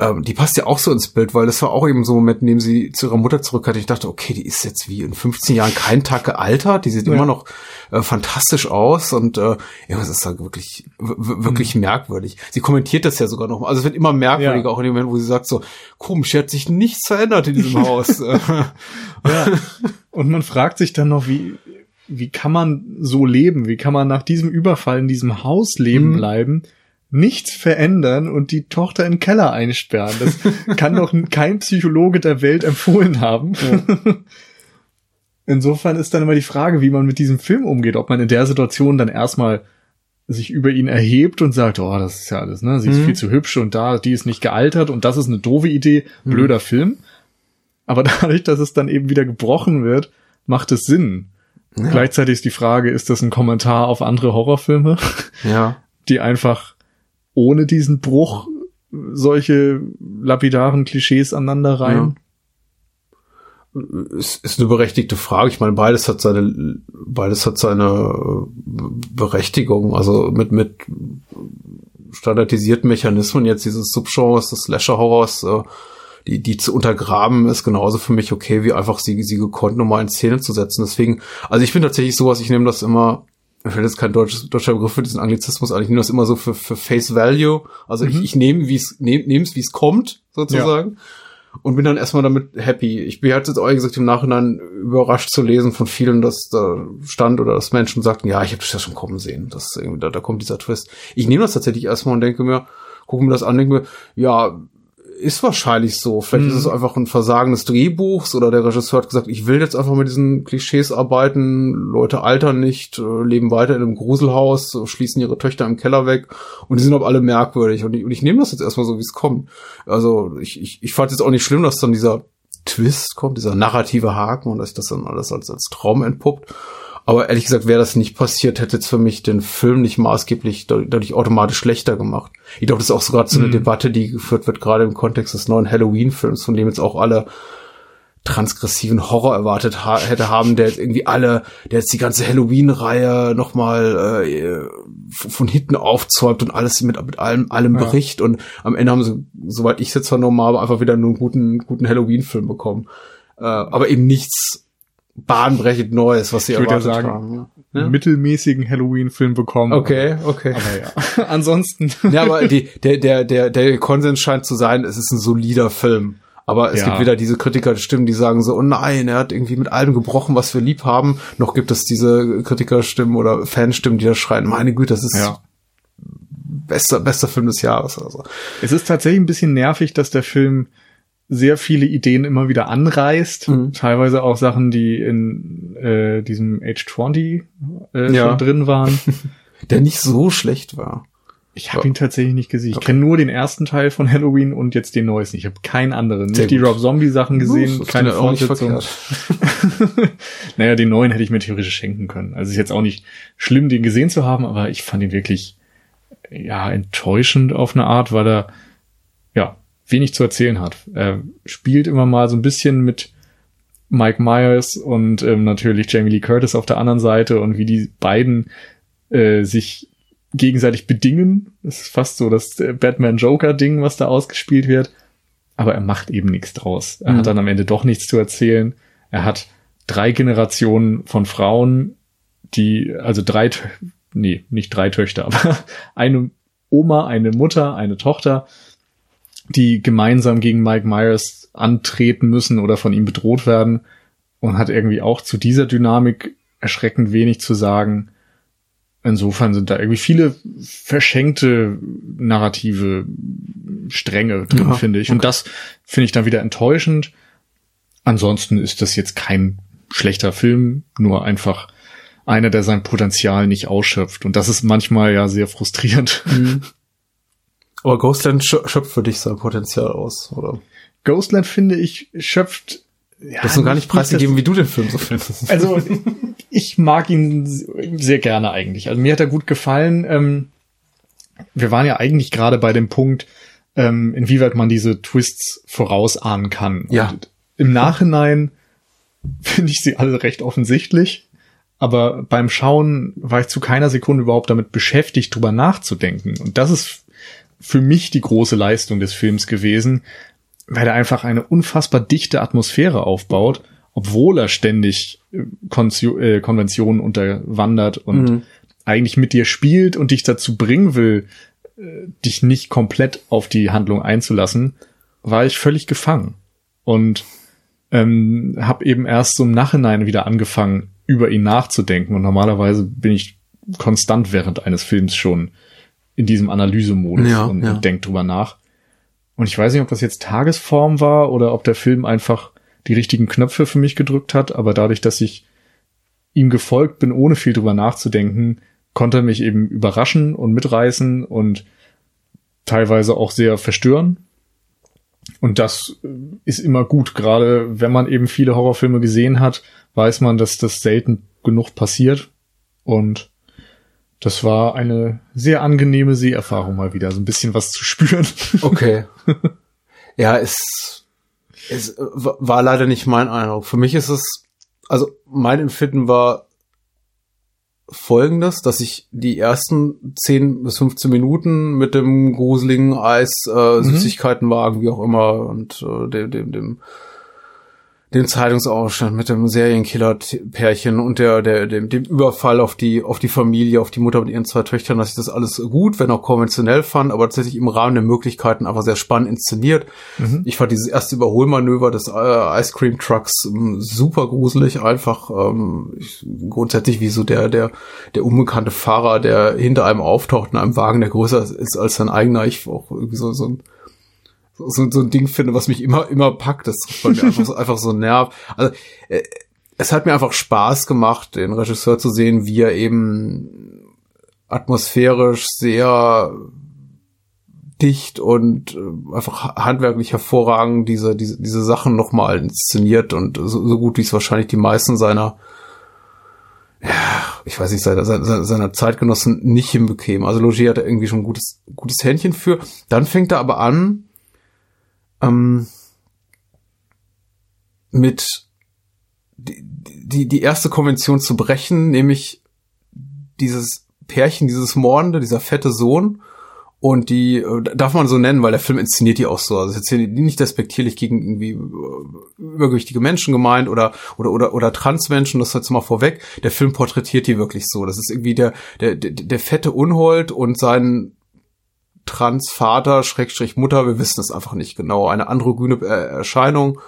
Speaker 2: ähm, die passt ja auch so ins Bild, weil das war auch eben so ein Moment, in dem sie zu ihrer Mutter zurück hatte. Ich dachte, okay, die ist jetzt wie in 15 Jahren kein Tag gealtert, die sieht ja. immer noch äh, fantastisch aus und äh, ja, das ist da wirklich wirklich mhm. merkwürdig. Sie kommentiert das ja sogar noch, also es wird immer merkwürdiger, ja. auch in dem Moment, wo sie sagt so, komisch, hier hat sich nichts verändert in diesem Haus. ja.
Speaker 1: Und man fragt sich dann noch, wie wie kann man so leben? Wie kann man nach diesem Überfall in diesem Haus leben mhm. bleiben? Nichts verändern und die Tochter in den Keller einsperren. Das kann doch kein Psychologe der Welt empfohlen haben. Ja. Insofern ist dann immer die Frage, wie man mit diesem Film umgeht, ob man in der Situation dann erstmal sich über ihn erhebt und sagt, oh, das ist ja alles, ne? Sie ist mhm. viel zu hübsch und da, die ist nicht gealtert und das ist eine doofe Idee, mhm. blöder mhm. Film. Aber dadurch, dass es dann eben wieder gebrochen wird, macht es Sinn. Ja. Gleichzeitig ist die Frage, ist das ein Kommentar auf andere Horrorfilme?
Speaker 2: Ja.
Speaker 1: Die einfach ohne diesen Bruch solche lapidaren Klischees aneinander rein?
Speaker 2: Ja. Ist, ist eine berechtigte Frage. Ich meine, beides hat seine, beides hat seine Berechtigung. Also mit, mit standardisierten Mechanismen jetzt dieses Subgenres des Slasher-Horrors, äh, die, die zu untergraben, ist genauso für mich okay, wie einfach sie, sie gekonnt nochmal in Szene zu setzen. Deswegen, also ich bin tatsächlich sowas, ich nehme das immer mir fällt jetzt kein deutsches, deutscher Begriff für diesen Anglizismus an. Ich nehme das immer so für, für Face Value. Also mhm. ich, ich nehme, wie es, nehme es, wie es kommt, sozusagen. Ja. Und bin dann erstmal damit happy. Ich bin halt jetzt auch gesagt im Nachhinein überrascht zu lesen von vielen, dass da stand oder dass Menschen sagten, ja, ich habe das ja schon kommen sehen. Das irgendwie, da, da kommt dieser Twist. Ich nehme das tatsächlich erstmal und denke mir, gucke mir das an, denke mir, ja, ist wahrscheinlich so. Vielleicht mhm. ist es mhm. einfach ein Versagen des Drehbuchs oder der Regisseur hat gesagt, ich will jetzt einfach mit diesen Klischees arbeiten. Leute altern nicht, äh, leben weiter in einem Gruselhaus, schließen ihre Töchter im Keller weg und die sind auch alle merkwürdig. Und ich, und ich nehme das jetzt erstmal so, wie es kommt. Also ich, ich, ich fand es auch nicht schlimm, dass dann dieser Twist kommt, dieser narrative Haken und dass sich das dann alles als, als Traum entpuppt. Aber ehrlich gesagt, wäre das nicht passiert, hätte jetzt für mich den Film nicht maßgeblich dadurch automatisch schlechter gemacht. Ich glaube, das ist auch sogar so eine mhm. Debatte, die geführt wird, gerade im Kontext des neuen Halloween-Films, von dem jetzt auch alle transgressiven Horror erwartet ha hätte haben, der jetzt irgendwie alle, der jetzt die ganze Halloween-Reihe nochmal äh, von hinten aufzäumt und alles mit, mit allem, allem ja. Bericht und am Ende haben sie, soweit ich es jetzt vernommen habe, einfach wieder nur einen guten, guten Halloween-Film bekommen. Äh, aber eben nichts bahnbrechend Neues, was sie
Speaker 1: ich ja
Speaker 2: erwartet
Speaker 1: sagen,
Speaker 2: haben.
Speaker 1: einen mittelmäßigen Halloween-Film bekommen.
Speaker 2: Okay, okay.
Speaker 1: Aber ja, ansonsten.
Speaker 2: Ja, aber die, der, der, der, der Konsens scheint zu sein, es ist ein solider Film. Aber es
Speaker 1: Ja.
Speaker 2: gibt wieder diese Kritikerstimmen, die sagen so, oh nein, er hat irgendwie mit allem gebrochen, was wir lieb haben. Noch gibt es diese Kritikerstimmen oder Fanstimmen, die da schreien, meine Güte, das ist
Speaker 1: Ja.
Speaker 2: bester, bester Film des Jahres. Also.
Speaker 1: Es ist tatsächlich ein bisschen nervig, dass der Film sehr viele Ideen immer wieder anreißt.
Speaker 2: Mhm.
Speaker 1: Teilweise auch Sachen, die in äh, diesem Age 20 äh,
Speaker 2: Ja.
Speaker 1: schon drin waren.
Speaker 2: Der nicht so schlecht war.
Speaker 1: Ich habe ihn tatsächlich nicht gesehen. Ich
Speaker 2: Okay.
Speaker 1: kenne nur den ersten Teil von Halloween und jetzt den neuesten. Ich habe keinen anderen.
Speaker 2: Sehr
Speaker 1: Nicht die. Rob Zombie Sachen gesehen,
Speaker 2: Das
Speaker 1: keine Fortsetzung. naja, den neuen hätte ich mir theoretisch schenken können. Also ist jetzt auch nicht schlimm, den gesehen zu haben, aber ich fand ihn wirklich ja enttäuschend auf eine Art, weil er ja wenig zu erzählen hat. Er spielt immer mal so ein bisschen mit Mike Myers und ähm, natürlich Jamie Lee Curtis auf der anderen Seite und wie die beiden äh, sich gegenseitig bedingen. Das ist fast so das äh, Batman-Joker-Ding, was da ausgespielt wird. Aber er macht eben nichts draus. Er
Speaker 2: Mhm.
Speaker 1: hat dann am Ende doch nichts zu erzählen. Er hat drei Generationen von Frauen, die, also drei, nee, nicht drei Töchter, aber eine Oma, eine Mutter, eine Tochter, die gemeinsam gegen Mike Myers antreten müssen oder von ihm bedroht werden und hat irgendwie auch zu dieser Dynamik erschreckend wenig zu sagen. Insofern sind da irgendwie viele verschenkte narrative Stränge drin,
Speaker 2: Ja,
Speaker 1: finde ich. Und das finde ich dann wieder enttäuschend. Ansonsten ist das jetzt kein schlechter Film, nur einfach einer, der sein Potenzial nicht ausschöpft. Und das ist manchmal ja sehr frustrierend.
Speaker 2: Aber Ghostland schö- schöpft für dich sein Potenzial aus, oder?
Speaker 1: Ghostland, finde ich, schöpft. Ja,
Speaker 2: Du hast noch gar nicht
Speaker 1: nicht
Speaker 2: preisgegeben, wie du den Film so findest.
Speaker 1: Also ich mag ihn sehr gerne eigentlich. Also mir hat er gut gefallen. Ähm, wir waren ja eigentlich gerade bei dem Punkt, ähm, inwieweit man diese Twists vorausahnen kann.
Speaker 2: Ja.
Speaker 1: Und Im Nachhinein finde ich sie alle recht offensichtlich. Aber beim Schauen war ich zu keiner Sekunde überhaupt damit beschäftigt, drüber nachzudenken. Und das ist für mich die große Leistung des Films gewesen, weil er einfach eine unfassbar dichte Atmosphäre aufbaut, obwohl er ständig äh, äh, Konventionen unterwandert und
Speaker 2: Mhm.
Speaker 1: eigentlich mit dir spielt und dich dazu bringen will, äh, dich nicht komplett auf die Handlung einzulassen, war ich völlig gefangen. Und ähm, habe eben erst so im Nachhinein wieder angefangen, über ihn nachzudenken. Und normalerweise bin ich konstant während eines Films schon in diesem Analysemodus
Speaker 2: Ja,
Speaker 1: und,
Speaker 2: ja.
Speaker 1: und denk drüber nach. Und ich weiß nicht, ob das jetzt Tagesform war oder ob der Film einfach die richtigen Knöpfe für mich gedrückt hat, aber dadurch, dass ich ihm gefolgt bin, ohne viel drüber nachzudenken, konnte er mich eben überraschen und mitreißen und teilweise auch sehr verstören. Und das äh, ist immer gut, gerade wenn man eben viele Horrorfilme gesehen hat, weiß man, dass das selten genug passiert. Und das war eine sehr angenehme Seherfahrung mal wieder, so ein bisschen was zu spüren.
Speaker 2: Okay. ja, es, es äh, wa- war leider nicht mein Eindruck. Für mich ist es, also mein Empfinden war folgendes, dass ich die ersten 10 bis 15 Minuten mit dem gruseligen Eis, äh, Süßigkeitenwagen, wie auch immer, und äh, dem, dem, dem den Zeitungsausstand mit dem Serienkiller-Pärchen und der, der, dem, dem Überfall auf die, auf die Familie, auf die Mutter mit ihren zwei Töchtern, dass ich das alles gut, wenn auch konventionell fand, aber tatsächlich im Rahmen der Möglichkeiten einfach sehr spannend inszeniert. Ich fand dieses erste Überholmanöver des äh, Ice Cream Trucks ähm, super gruselig, einfach ähm, ich, grundsätzlich wie so der, der, der unbekannte Fahrer, der hinter einem auftaucht in einem Wagen, der größer ist als sein eigener. Ich auch irgendwie so, so ein so, so ein Ding finde, was mich immer, immer packt. Das weil mir einfach, so, einfach so nervt. Also, äh, es hat mir einfach Spaß gemacht, den Regisseur zu sehen, wie er eben atmosphärisch sehr dicht und äh, einfach handwerklich hervorragend diese, diese, diese Sachen nochmal inszeniert und so, so gut wie es wahrscheinlich die meisten seiner ja, ich weiß nicht, seiner, seiner, seiner Zeitgenossen nicht hinbekämen. Also Logier hat da irgendwie schon ein gutes, gutes Händchen für. Dann fängt er aber an, ähm, mit die, die, erste Konvention zu brechen, nämlich dieses Pärchen, dieses Mordende, dieser fette Sohn Und die äh, darf man so nennen, weil der Film inszeniert die auch so. Also jetzt hier nicht despektierlich gegen irgendwie äh, übergewichtige Menschen gemeint oder oder oder oder Transmenschen, das jetzt mal vorweg. Der Film porträtiert die wirklich so. Das ist irgendwie der der der, der fette Unhold und sein Transvater Schrägstrich Mutter, wir wissen es einfach nicht genau. Eine androgyne Erscheinung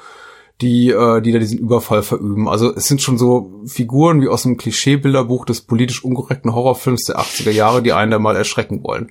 Speaker 2: die, äh, die da diesen Überfall verüben. Also es sind schon so Figuren wie aus einem Klischeebilderbuch des politisch unkorrekten Horrorfilms der 80er Jahre, die einen da mal erschrecken wollen.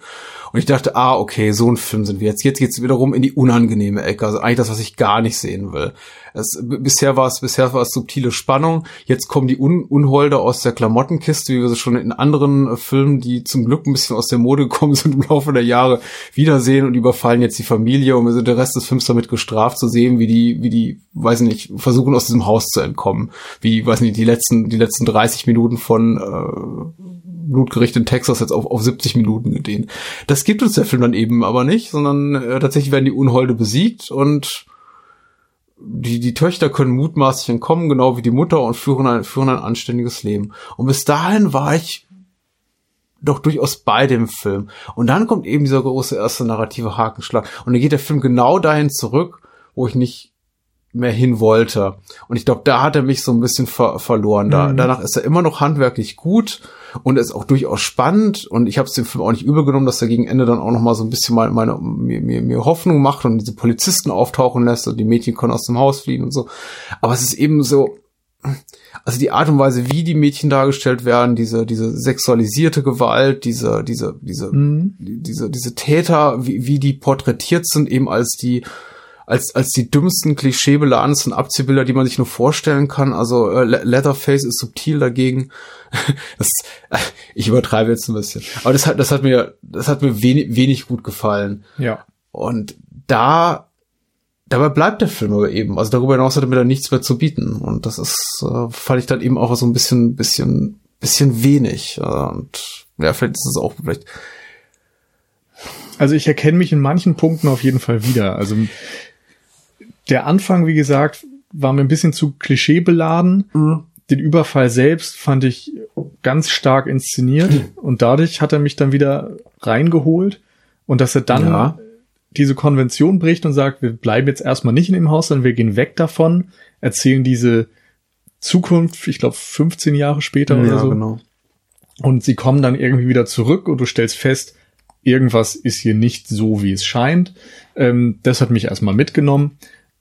Speaker 2: Und ich dachte, ah, okay, so ein Film sind wir jetzt. Jetzt geht's wiederum in die unangenehme Ecke. Also eigentlich das, was ich gar nicht sehen will. Es, bisher war es, bisher war es subtile Spannung. Jetzt kommen die Un Unholde aus der Klamottenkiste, wie wir sie schon in anderen äh, Filmen, die zum Glück ein bisschen aus der Mode gekommen sind im Laufe der Jahre, wiedersehen und überfallen jetzt die Familie und wir sind der Rest des Films damit gestraft zu sehen, wie die, wie die, weiß nicht, versuchen aus diesem Haus zu entkommen. Wie, weiß nicht, die letzten, die letzten 30 Minuten von, äh, Blutgericht in Texas jetzt auf, auf 70 Minuten gedehnt. Das gibt uns der Film dann eben aber nicht, sondern äh, tatsächlich werden die Unholde besiegt und die, die Töchter können mutmaßlich entkommen, genau wie die Mutter und führen ein, führen ein anständiges Leben. Und bis dahin war ich doch durchaus bei dem Film. Und dann kommt eben dieser große erste narrative Hakenschlag. Und dann geht der Film genau dahin zurück, wo ich nicht mehr hin wollte. Und ich glaube, da hat er mich so ein bisschen ver verloren. Da, mhm. Danach ist er immer noch handwerklich gut und ist auch durchaus spannend. Und ich habe es dem Film auch nicht übel genommen, dass er gegen Ende dann auch noch mal so ein bisschen mal meine, mir, mir, mir Hoffnung macht und diese Polizisten auftauchen lässt und die Mädchen können aus dem Haus fliehen und so. Aber es ist eben so, also die Art und Weise, wie die Mädchen dargestellt werden, diese, diese sexualisierte Gewalt, diese, diese, diese, mhm. diese, diese Täter, wie, wie die porträtiert sind, eben als die, als, als die dümmsten, klischeebeladensten Abziehbilder, die man sich nur vorstellen kann. Also äh, Leatherface ist subtil dagegen. das, äh, ich übertreibe jetzt ein bisschen. Aber das hat, das hat mir, das hat mir wenig, wenig gut gefallen.
Speaker 1: Ja.
Speaker 2: Und da dabei bleibt der Film aber eben. Also darüber hinaus hat er mir da nichts mehr zu bieten. Und das ist, äh, fand ich dann eben auch so ein bisschen, bisschen, bisschen wenig. Und ja, vielleicht ist es auch vielleicht.
Speaker 1: Also ich erkenne mich in manchen Punkten auf jeden Fall wieder. Also der Anfang, wie gesagt, war mir ein bisschen zu klischeebeladen. Mhm. Den Überfall selbst fand ich ganz stark inszeniert und dadurch hat er mich dann wieder reingeholt und dass er dann ja. diese Konvention bricht und sagt, wir bleiben jetzt erstmal nicht in dem Haus, sondern wir gehen weg davon, erzählen diese Zukunft, ich glaube 15 Jahre später ja, oder so. Genau. Und sie kommen dann irgendwie wieder zurück und du stellst fest, irgendwas ist hier nicht so, wie es scheint. Ähm, das hat mich erstmal mitgenommen.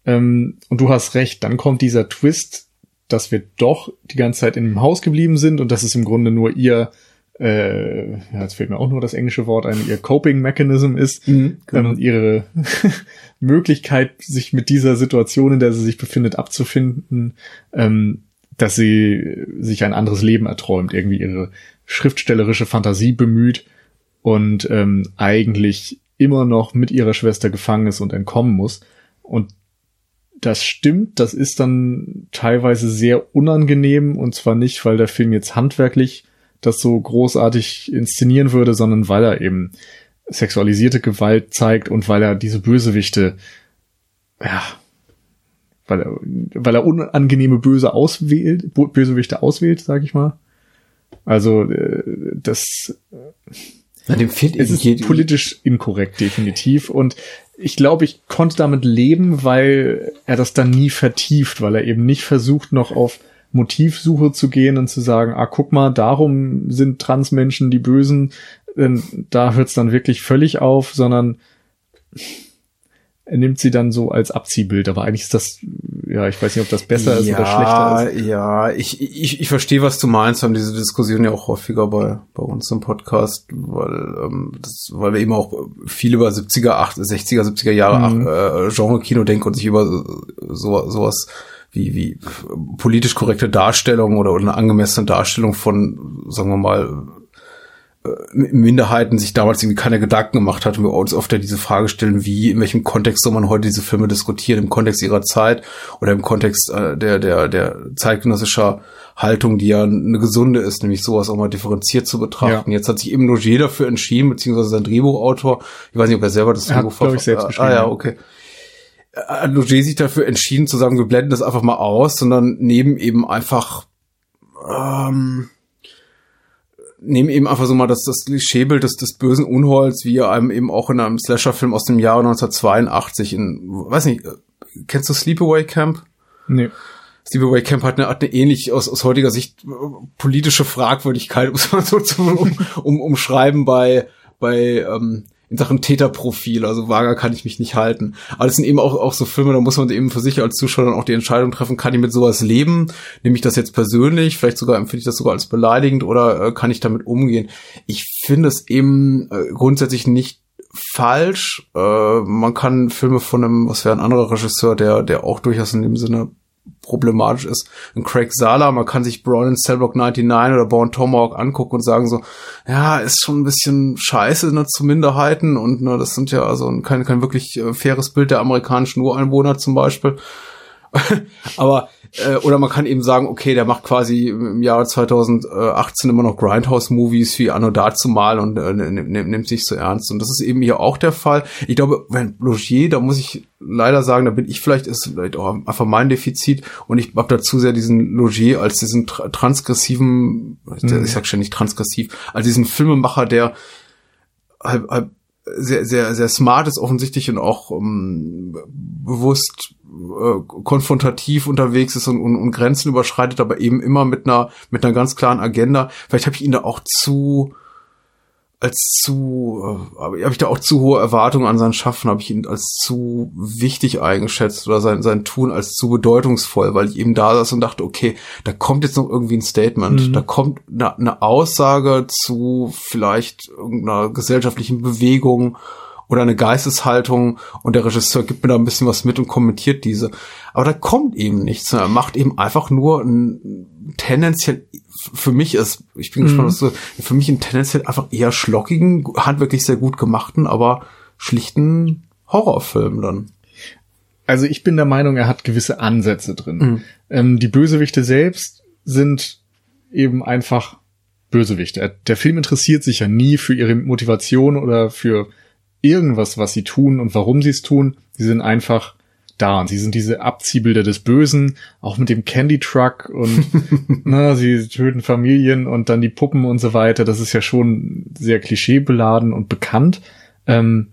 Speaker 1: Ähm, und du hast recht, dann kommt dieser Twist, dass wir doch die ganze Zeit in dem Haus geblieben sind und dass es im Grunde nur ihr, äh, ja, jetzt fehlt mir auch nur das englische Wort ein, ihr Coping Mechanism ist, mhm, genau. ähm, ihre Möglichkeit, sich mit dieser Situation, in der sie sich befindet, abzufinden, ähm, dass sie sich ein anderes Leben erträumt, irgendwie ihre schriftstellerische Fantasie bemüht und ähm, eigentlich immer noch mit ihrer Schwester gefangen ist und entkommen muss. Und das stimmt, das ist dann teilweise sehr unangenehm und zwar nicht, weil der Film jetzt handwerklich das so großartig inszenieren würde, sondern weil er eben sexualisierte Gewalt zeigt und weil er diese Bösewichte, ja, weil er, weil er unangenehme Böse auswählt, Bösewichte auswählt, sag ich mal. Also äh, das
Speaker 2: Na, dem fehlt
Speaker 1: es ist politisch inkorrekt definitiv und ich glaube, ich konnte damit leben, weil er das dann nie vertieft, weil er eben nicht versucht, noch auf Motivsuche zu gehen und zu sagen, ah, guck mal, darum sind Transmenschen die Bösen, denn da hört es dann wirklich völlig auf, sondern er nimmt sie dann so als Abziehbild, aber eigentlich ist das, ja, ich weiß nicht, ob das besser ist
Speaker 2: ja,
Speaker 1: oder schlechter
Speaker 2: ist. Ja, ich, ich, ich verstehe, was du meinst. Wir haben diese Diskussion ja auch häufiger bei, bei uns im Podcast, weil, ähm, das, weil wir eben auch viel über 70er, 80, 60er, 70er Jahre mhm. äh, Genre-Kino denken und sich über so, sowas wie, wie politisch korrekte Darstellung oder, eine angemessene Darstellung von, sagen wir mal, Minderheiten sich damals irgendwie keine Gedanken gemacht hat und wir uns oft ja diese Frage stellen, wie, in welchem Kontext soll man heute diese Filme diskutieren, im Kontext ihrer Zeit oder im Kontext äh, der, der, der zeitgenössischer Haltung, die ja eine gesunde ist, nämlich sowas auch mal differenziert zu betrachten. Ja. Jetzt hat sich eben Logier dafür entschieden, beziehungsweise sein Drehbuchautor, ich weiß nicht, ob er selber das
Speaker 1: Drehbuch
Speaker 2: verfasst Ah ja, okay. Hat Logier sich dafür entschieden zu sagen, wir blenden das einfach mal aus, sondern nehmen eben einfach ähm, nehmen eben einfach so mal das, das Klischeebild des, des bösen Unholds, wie er einem eben auch in einem Slasher-Film aus dem Jahre 1982 in, weiß nicht, kennst du Sleepaway Camp?
Speaker 1: Nee.
Speaker 2: Sleepaway Camp hat eine, hat eine ähnlich aus, aus heutiger Sicht äh, politische Fragwürdigkeit, muss man so zu um, um, umschreiben bei, bei ähm, in Sachen Täterprofil, also vager kann ich mich nicht halten. Aber das sind eben auch, auch so Filme, da muss man eben für sich als Zuschauer dann auch die Entscheidung treffen, kann ich mit sowas leben? Nehme ich das jetzt persönlich? Vielleicht sogar empfinde ich das sogar als beleidigend oder äh, kann ich damit umgehen? Ich finde es eben äh, grundsätzlich nicht falsch. Äh, man kann Filme von einem, was wäre ein anderer Regisseur, der, der auch durchaus in dem Sinne problematisch ist. Ein Craig Sala, man kann sich Brown in Cellblock 99 oder Born Tomahawk angucken und sagen so, ja, ist schon ein bisschen scheiße ne, zu Minderheiten und ne, das sind ja also kein, kein wirklich äh, faires Bild der amerikanischen Ureinwohner zum Beispiel. Aber äh, oder man kann eben sagen, okay, der macht quasi im Jahre 2018 immer noch Grindhouse-Movies wie Anno dazumal und äh, nimmt, nimmt sich so ernst. Und das ist eben hier auch der Fall. Ich glaube, wenn Logier, da muss ich leider sagen, da bin ich vielleicht, ist vielleicht auch einfach mein Defizit und ich habe dazu sehr diesen Logier als diesen tra transgressiven, mhm. ich sag schon nicht transgressiv, als diesen Filmemacher, der halb, halb sehr, sehr, sehr smart ist offensichtlich und auch ähm, bewusst äh, konfrontativ unterwegs ist und, und, und Grenzen überschreitet, aber eben immer mit einer mit einer ganz klaren Agenda. Vielleicht habe ich ihn da auch zu als zu äh, habe ich da auch zu hohe Erwartungen an sein Schaffen, habe ich ihn als zu wichtig eingeschätzt oder sein sein Tun als zu bedeutungsvoll, weil ich eben da saß und dachte, okay, da kommt jetzt noch irgendwie ein Statement, mhm. da kommt eine, eine Aussage zu vielleicht irgendeiner gesellschaftlichen Bewegung oder eine Geisteshaltung und der Regisseur gibt mir da ein bisschen was mit und kommentiert diese. Aber da kommt eben nichts. Er macht eben einfach nur ein tendenziell, für mich ist, ich bin gespannt, mhm. was du, für mich ein tendenziell einfach eher schlockigen, handwerklich sehr gut gemachten, aber schlichten Horrorfilm dann.
Speaker 1: Also ich bin der Meinung, er hat gewisse Ansätze drin. Mhm. Ähm, die Bösewichte selbst sind eben einfach Bösewichte. Der Film interessiert sich ja nie für ihre Motivation oder für irgendwas, was sie tun und warum sie es tun. Sie sind einfach da und sie sind diese Abziehbilder des Bösen, auch mit dem Candy Truck und na, sie töten Familien und dann die Puppen und so weiter. Das ist ja schon sehr klischeebeladen und bekannt. Ähm,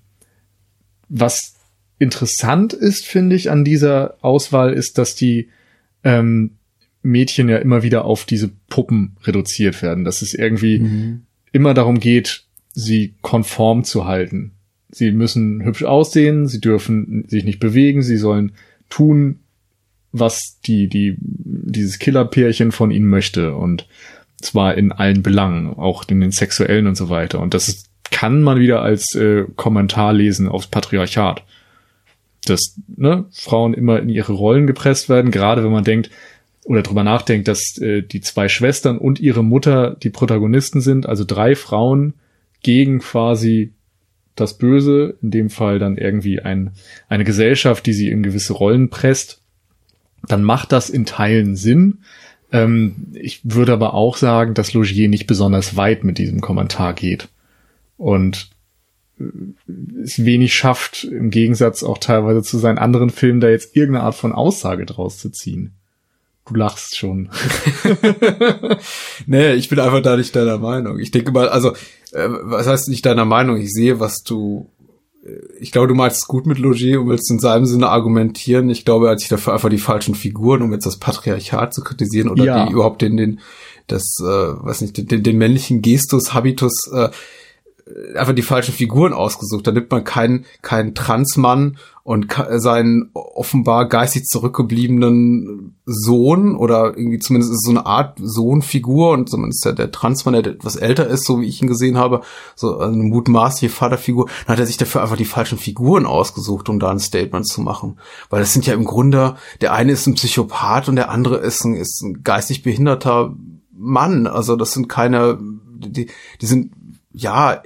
Speaker 1: was interessant ist, finde ich, an dieser Auswahl ist, dass die ähm, Mädchen ja immer wieder auf diese Puppen reduziert werden, dass es irgendwie mhm. immer darum geht, sie konform zu halten sie müssen hübsch aussehen, sie dürfen sich nicht bewegen, sie sollen tun, was die, die, dieses Killerpärchen von ihnen möchte und zwar in allen Belangen, auch in den sexuellen und so weiter. Und das kann man wieder als äh, Kommentar lesen aufs Patriarchat. Dass ne, Frauen immer in ihre Rollen gepresst werden, gerade wenn man denkt oder drüber nachdenkt, dass äh, die zwei Schwestern und ihre Mutter die Protagonisten sind, also drei Frauen gegen quasi das Böse, in dem Fall dann irgendwie ein, eine Gesellschaft, die sie in gewisse Rollen presst, dann macht das in Teilen Sinn. Ähm, ich würde aber auch sagen, dass Logier nicht besonders weit mit diesem Kommentar geht und äh, es wenig schafft, im Gegensatz auch teilweise zu seinen anderen Filmen, da jetzt irgendeine Art von Aussage draus zu ziehen. Du lachst schon.
Speaker 2: nee, ich bin einfach da nicht deiner Meinung. Ich denke mal, also äh, was heißt nicht deiner Meinung? Ich sehe, was du äh, ich glaube, du meinst es gut mit Logier und willst in seinem Sinne argumentieren. Ich glaube, er hat sich dafür einfach die falschen Figuren, um jetzt das Patriarchat zu kritisieren oder ja. die überhaupt den, den, das, äh, weiß nicht, den, den männlichen Gestus, Habitus, äh, einfach die falschen Figuren ausgesucht. Da nimmt man keinen, keinen Transmann und seinen offenbar geistig zurückgebliebenen Sohn oder irgendwie zumindest so eine Art Sohnfigur und zumindest der, der Transmann, der etwas älter ist, so wie ich ihn gesehen habe, so eine mutmaßliche Vaterfigur, dann hat er sich dafür einfach die falschen Figuren ausgesucht, um da ein Statement zu machen. Weil das sind ja im Grunde, der eine ist ein Psychopath und der andere ist ein, ist ein geistig behinderter Mann. Also das sind keine, die, die sind ja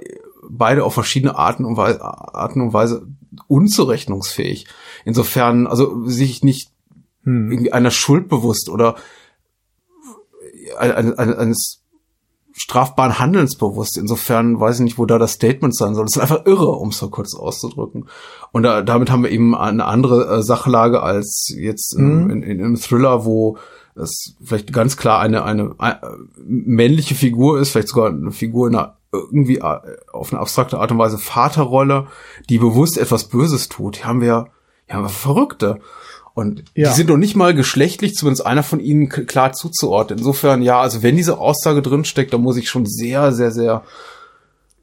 Speaker 2: beide auf verschiedene Arten und Weise, Arten und Weise unzurechnungsfähig. Insofern, also sich nicht hm. einer Schuld bewusst oder eines, eines strafbaren Handelns bewusst. Insofern weiß ich nicht, wo da das Statement sein soll. Das ist einfach irre, um es so kurz auszudrücken. Und da, damit haben wir eben eine andere äh, Sachlage als jetzt hm. in, in, in, im Thriller, wo es vielleicht ganz klar eine, eine, eine männliche Figur ist, vielleicht sogar eine Figur in einer irgendwie äh, auf eine abstrakte Art und Weise Vaterrolle, die bewusst etwas Böses tut. Hier haben wir, hier haben wir Verrückte. Und ja. die sind noch nicht mal geschlechtlich, zumindest einer von ihnen klar zuzuordnen. Insofern, ja, also wenn diese Aussage drinsteckt, dann muss ich schon sehr, sehr, sehr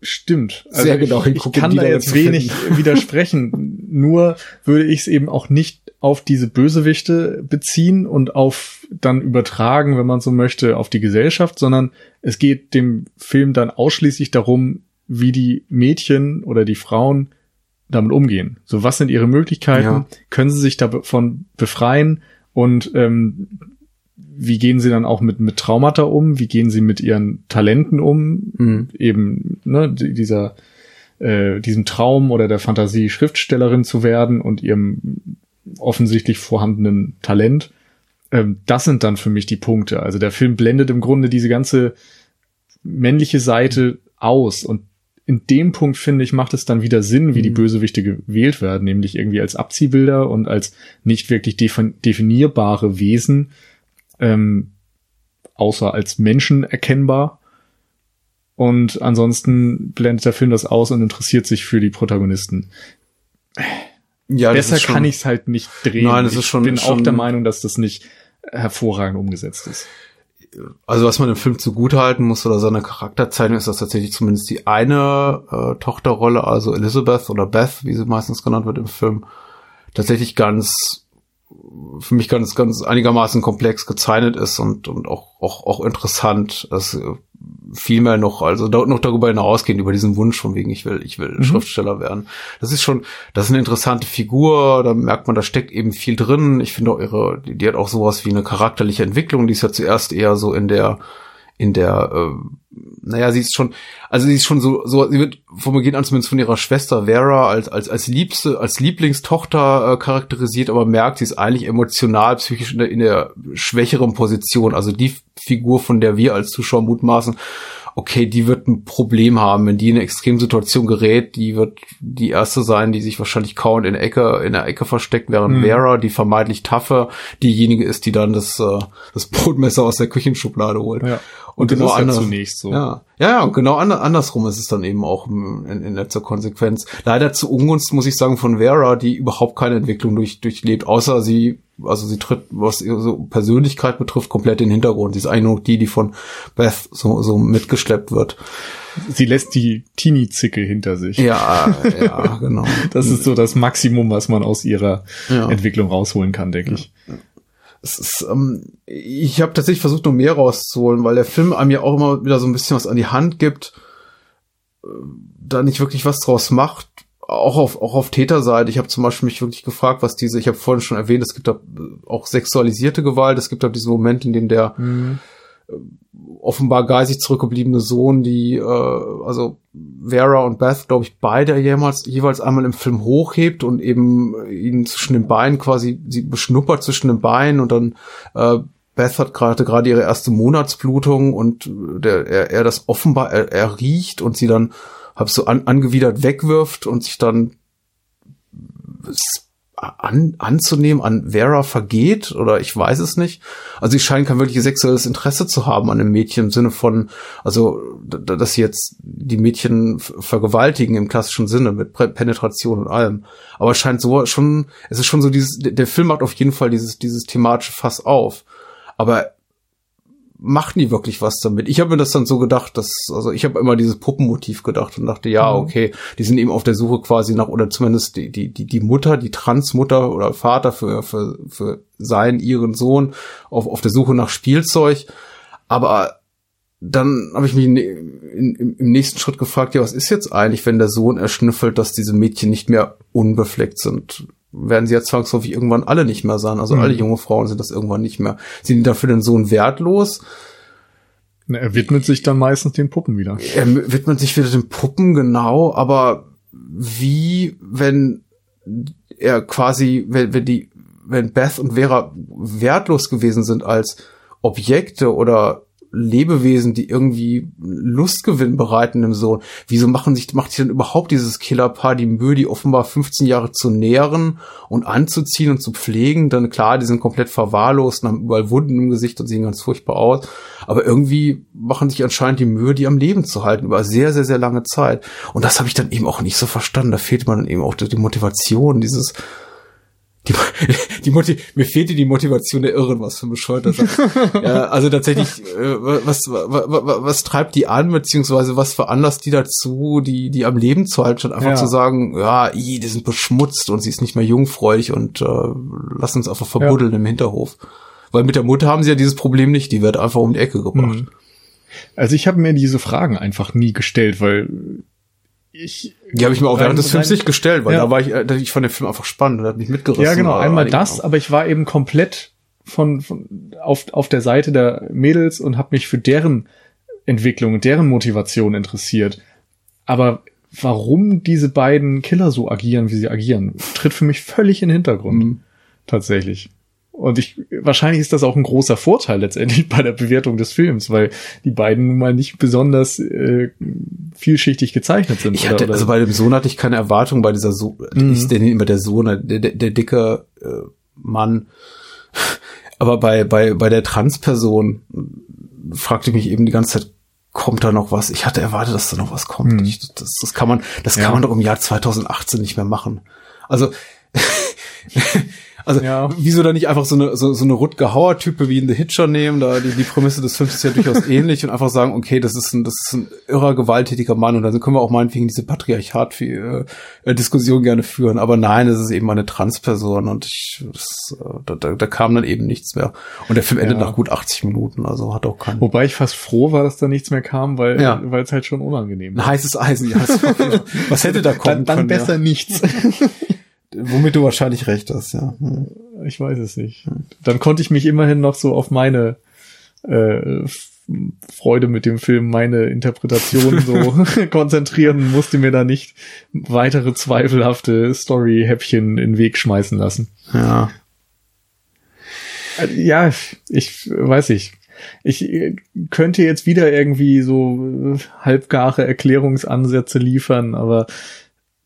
Speaker 1: Stimmt. Also Sehr genau ich, ich kann da jetzt wenig widersprechen. Nur würde ich es eben auch nicht auf diese Bösewichte beziehen und auf dann übertragen, wenn man so möchte, auf die Gesellschaft, sondern es geht dem Film dann ausschließlich darum, wie die Mädchen oder die Frauen damit umgehen. So, was sind ihre Möglichkeiten? Ja. Können sie sich davon befreien? Und ähm, wie gehen sie dann auch mit, mit Traumata um? Wie gehen sie mit ihren Talenten um? Mhm. Eben, ne, dieser, äh, diesem Traum oder der Fantasie, Schriftstellerin zu werden und ihrem offensichtlich vorhandenen Talent. Ähm, das sind dann für mich die Punkte. Also der Film blendet im Grunde diese ganze männliche Seite aus und in dem Punkt, finde ich, macht es dann wieder Sinn, wie mhm. die Bösewichte gewählt werden, nämlich irgendwie als Abziehbilder und als nicht wirklich definierbare Wesen, ähm, außer als Menschen erkennbar. Und ansonsten blendet der Film das aus und interessiert sich für die Protagonisten. Ja, Besser schon, kann ich es halt nicht drehen.
Speaker 2: Nein, das ist schon,
Speaker 1: ich bin
Speaker 2: schon,
Speaker 1: auch der Meinung, dass das nicht hervorragend umgesetzt ist.
Speaker 2: Also was man dem Film zugutehalten muss oder seiner Charakterzeichnung ist, dass tatsächlich zumindest die eine äh, Tochterrolle, also Elizabeth oder Beth, wie sie meistens genannt wird im Film, tatsächlich ganz für mich ganz, ganz einigermaßen komplex gezeichnet ist und, und auch, auch, auch interessant. Das äh, viel mehr noch, also noch darüber hinausgehend, über diesen Wunsch von wegen, ich will, ich will mhm. Schriftsteller werden. Das ist schon, das ist eine interessante Figur, da merkt man, da steckt eben viel drin. Ich finde auch ihre, die, die hat auch sowas wie eine charakterliche Entwicklung, die ist ja zuerst eher so in der, in der, äh, naja, sie ist schon, also sie ist schon so, so, sie wird vom Beginn an zumindest von ihrer Schwester Vera als, als, als liebste, als Lieblingstochter äh, charakterisiert, aber merkt, sie ist eigentlich emotional, psychisch in der, in der schwächeren Position. Also die Figur, von der wir als Zuschauer mutmaßen, okay, die wird ein Problem haben, wenn die in eine Extremsituation gerät, die wird die erste sein, die sich wahrscheinlich kaum in der Ecke, in der Ecke versteckt, während mhm. Vera, die vermeintlich taffe, diejenige ist, die dann das, äh, das Brotmesser aus der Küchenschublade holt.
Speaker 1: Ja. Und, und genau anders, ja zunächst so.
Speaker 2: Ja, ja, ja und genau an, andersrum ist es dann eben auch in, in letzter Konsequenz. Leider zu Ungunst, muss ich sagen, von Vera, die überhaupt keine Entwicklung durch, durchlebt, außer sie, also sie tritt, was ihre so Persönlichkeit betrifft, komplett in den Hintergrund. Sie ist eigentlich nur die, die von Beth so, so mitgeschleppt wird.
Speaker 1: Sie lässt die Teenie-Zicke hinter sich.
Speaker 2: Ja, ja, genau.
Speaker 1: Das ist so das Maximum, was man aus ihrer ja. Entwicklung rausholen kann, denke ich.
Speaker 2: Es ist, ähm, ich habe tatsächlich versucht, noch mehr rauszuholen, weil der Film einem ja auch immer wieder so ein bisschen was an die Hand gibt, äh, da nicht wirklich was draus macht. Auch auf, auch auf Täterseite. Ich habe zum Beispiel mich wirklich gefragt, was diese, ich habe vorhin schon erwähnt, es gibt da auch sexualisierte Gewalt, es gibt da diesen Moment, in dem der mhm offenbar geistig zurückgebliebene Sohn, die, äh, also Vera und Beth, glaube ich, beide jemals, jeweils einmal im Film hochhebt und eben ihn zwischen den Beinen quasi, sie beschnuppert zwischen den Beinen und dann äh, Beth hat gerade gerade ihre erste Monatsblutung und der, er, er das offenbar, er, er riecht und sie dann hab so an, angewidert wegwirft und sich dann an, anzunehmen an Vera vergeht oder ich weiß es nicht. Also sie scheint kein wirkliches sexuelles Interesse zu haben an einem Mädchen im Sinne von, also dass sie jetzt die Mädchen vergewaltigen im klassischen Sinne mit Penetration und allem. Aber es scheint so schon, es ist schon so dieses, der Film macht auf jeden Fall dieses, dieses thematische Fass auf. Aber machen die wirklich was damit? Ich habe mir das dann so gedacht, dass, also ich habe immer dieses Puppenmotiv gedacht und dachte, ja, mhm. okay, die sind eben auf der Suche quasi nach, oder zumindest die, die, die, die Mutter, die Transmutter oder Vater für, für, für seinen, ihren Sohn auf, auf der Suche nach Spielzeug. Aber dann habe ich mich in, in, im nächsten Schritt gefragt, ja, was ist jetzt eigentlich, wenn der Sohn erschnüffelt, dass diese Mädchen nicht mehr unbefleckt sind? Werden sie ja zwangsläufig irgendwann alle nicht mehr sein. Also mhm. alle junge Frauen sind das irgendwann nicht mehr. Sind die dafür den Sohn wertlos?
Speaker 1: Er widmet sich dann meistens den Puppen wieder.
Speaker 2: Er widmet sich wieder den Puppen, genau, aber wie, wenn er quasi, wenn, wenn die, wenn Beth und Vera wertlos gewesen sind als Objekte oder Lebewesen, die irgendwie Lustgewinn bereiten im Sohn. Wieso machen sich, macht sich dann überhaupt dieses Killerpaar die Mühe, die offenbar 15 Jahre zu nähren und anzuziehen und zu pflegen? Dann klar, die sind komplett verwahrlost und haben überall Wunden im Gesicht und sehen ganz furchtbar aus. Aber irgendwie machen sich anscheinend die Mühe, die am Leben zu halten, über sehr, sehr, sehr lange Zeit. Und das habe ich dann eben auch nicht so verstanden. Da fehlt man dann eben auch die Motivation, dieses, die, die Motiv mir fehlte die Motivation der Irren, was für ein bescheuerter ja, Also tatsächlich, äh, was, was, was, was treibt die an, beziehungsweise was veranlasst die dazu, die, die am Leben zu halten, statt einfach ja. zu sagen, ja, i, die sind beschmutzt und sie ist nicht mehr jungfräulich und äh, lass uns einfach verbuddeln ja. im Hinterhof. Weil mit der Mutter haben sie ja dieses Problem nicht, die wird einfach um die Ecke gebracht. Mhm.
Speaker 1: Also ich habe mir diese Fragen einfach nie gestellt, weil
Speaker 2: ich. Die habe ich mir auch während des Films nicht gestellt, weil ja. da war ich, da ich fand den Film einfach spannend und hat mich mitgerissen.
Speaker 1: Ja, genau, einmal das, aber ich war eben komplett von, von auf, auf der Seite der Mädels und habe mich für deren Entwicklung, deren Motivation interessiert. Aber warum diese beiden Killer so agieren, wie sie agieren, tritt für mich völlig in den Hintergrund. Mhm. Tatsächlich. Und ich, wahrscheinlich ist das auch ein großer Vorteil letztendlich bei der Bewertung des Films, weil die beiden nun mal nicht besonders äh, vielschichtig gezeichnet sind.
Speaker 2: Ich hatte, oder,
Speaker 1: also
Speaker 2: bei dem Sohn hatte ich keine Erwartung, bei dieser Sohn, mhm. ich nenne immer der Sohn, der, der, der dicke äh, Mann. Aber bei, bei, bei der Transperson fragte ich mich eben die ganze Zeit, kommt da noch was? Ich hatte erwartet, dass da noch was kommt. Mhm. Ich, das, das kann man, das ja. kann man doch im Jahr 2018 nicht mehr machen. Also Also ja. wieso da nicht einfach so eine so, so eine Rutger Hauer Type wie in The Hitcher nehmen? Da die, die Prämisse des Films ist ja durchaus ähnlich und einfach sagen, okay, das ist ein das ist ein irrer gewalttätiger Mann und dann können wir auch meinetwegen diese Patriarchat äh, gerne führen. Aber nein, es ist eben eine Transperson und ich das, äh, da, da, da kam dann eben nichts mehr. Und der Film endet ja. nach gut 80 Minuten, also hat auch keinen.
Speaker 1: Wobei ich fast froh war, dass da nichts mehr kam, weil ja. weil es halt schon unangenehm
Speaker 2: war. Ein heißes Eisen, ja. Was hätte da kommen
Speaker 1: dann, dann
Speaker 2: können?
Speaker 1: Dann besser ja. nichts.
Speaker 2: Womit du wahrscheinlich recht hast, ja. Hm.
Speaker 1: Ich weiß es nicht. Dann konnte ich mich immerhin noch so auf meine äh, Freude mit dem Film, meine Interpretation so konzentrieren, musste mir da nicht weitere zweifelhafte Story-Häppchen in den Weg schmeißen lassen.
Speaker 2: Ja.
Speaker 1: Äh, ja, ich weiß nicht. Ich äh, könnte jetzt wieder irgendwie so äh, halbgare Erklärungsansätze liefern, aber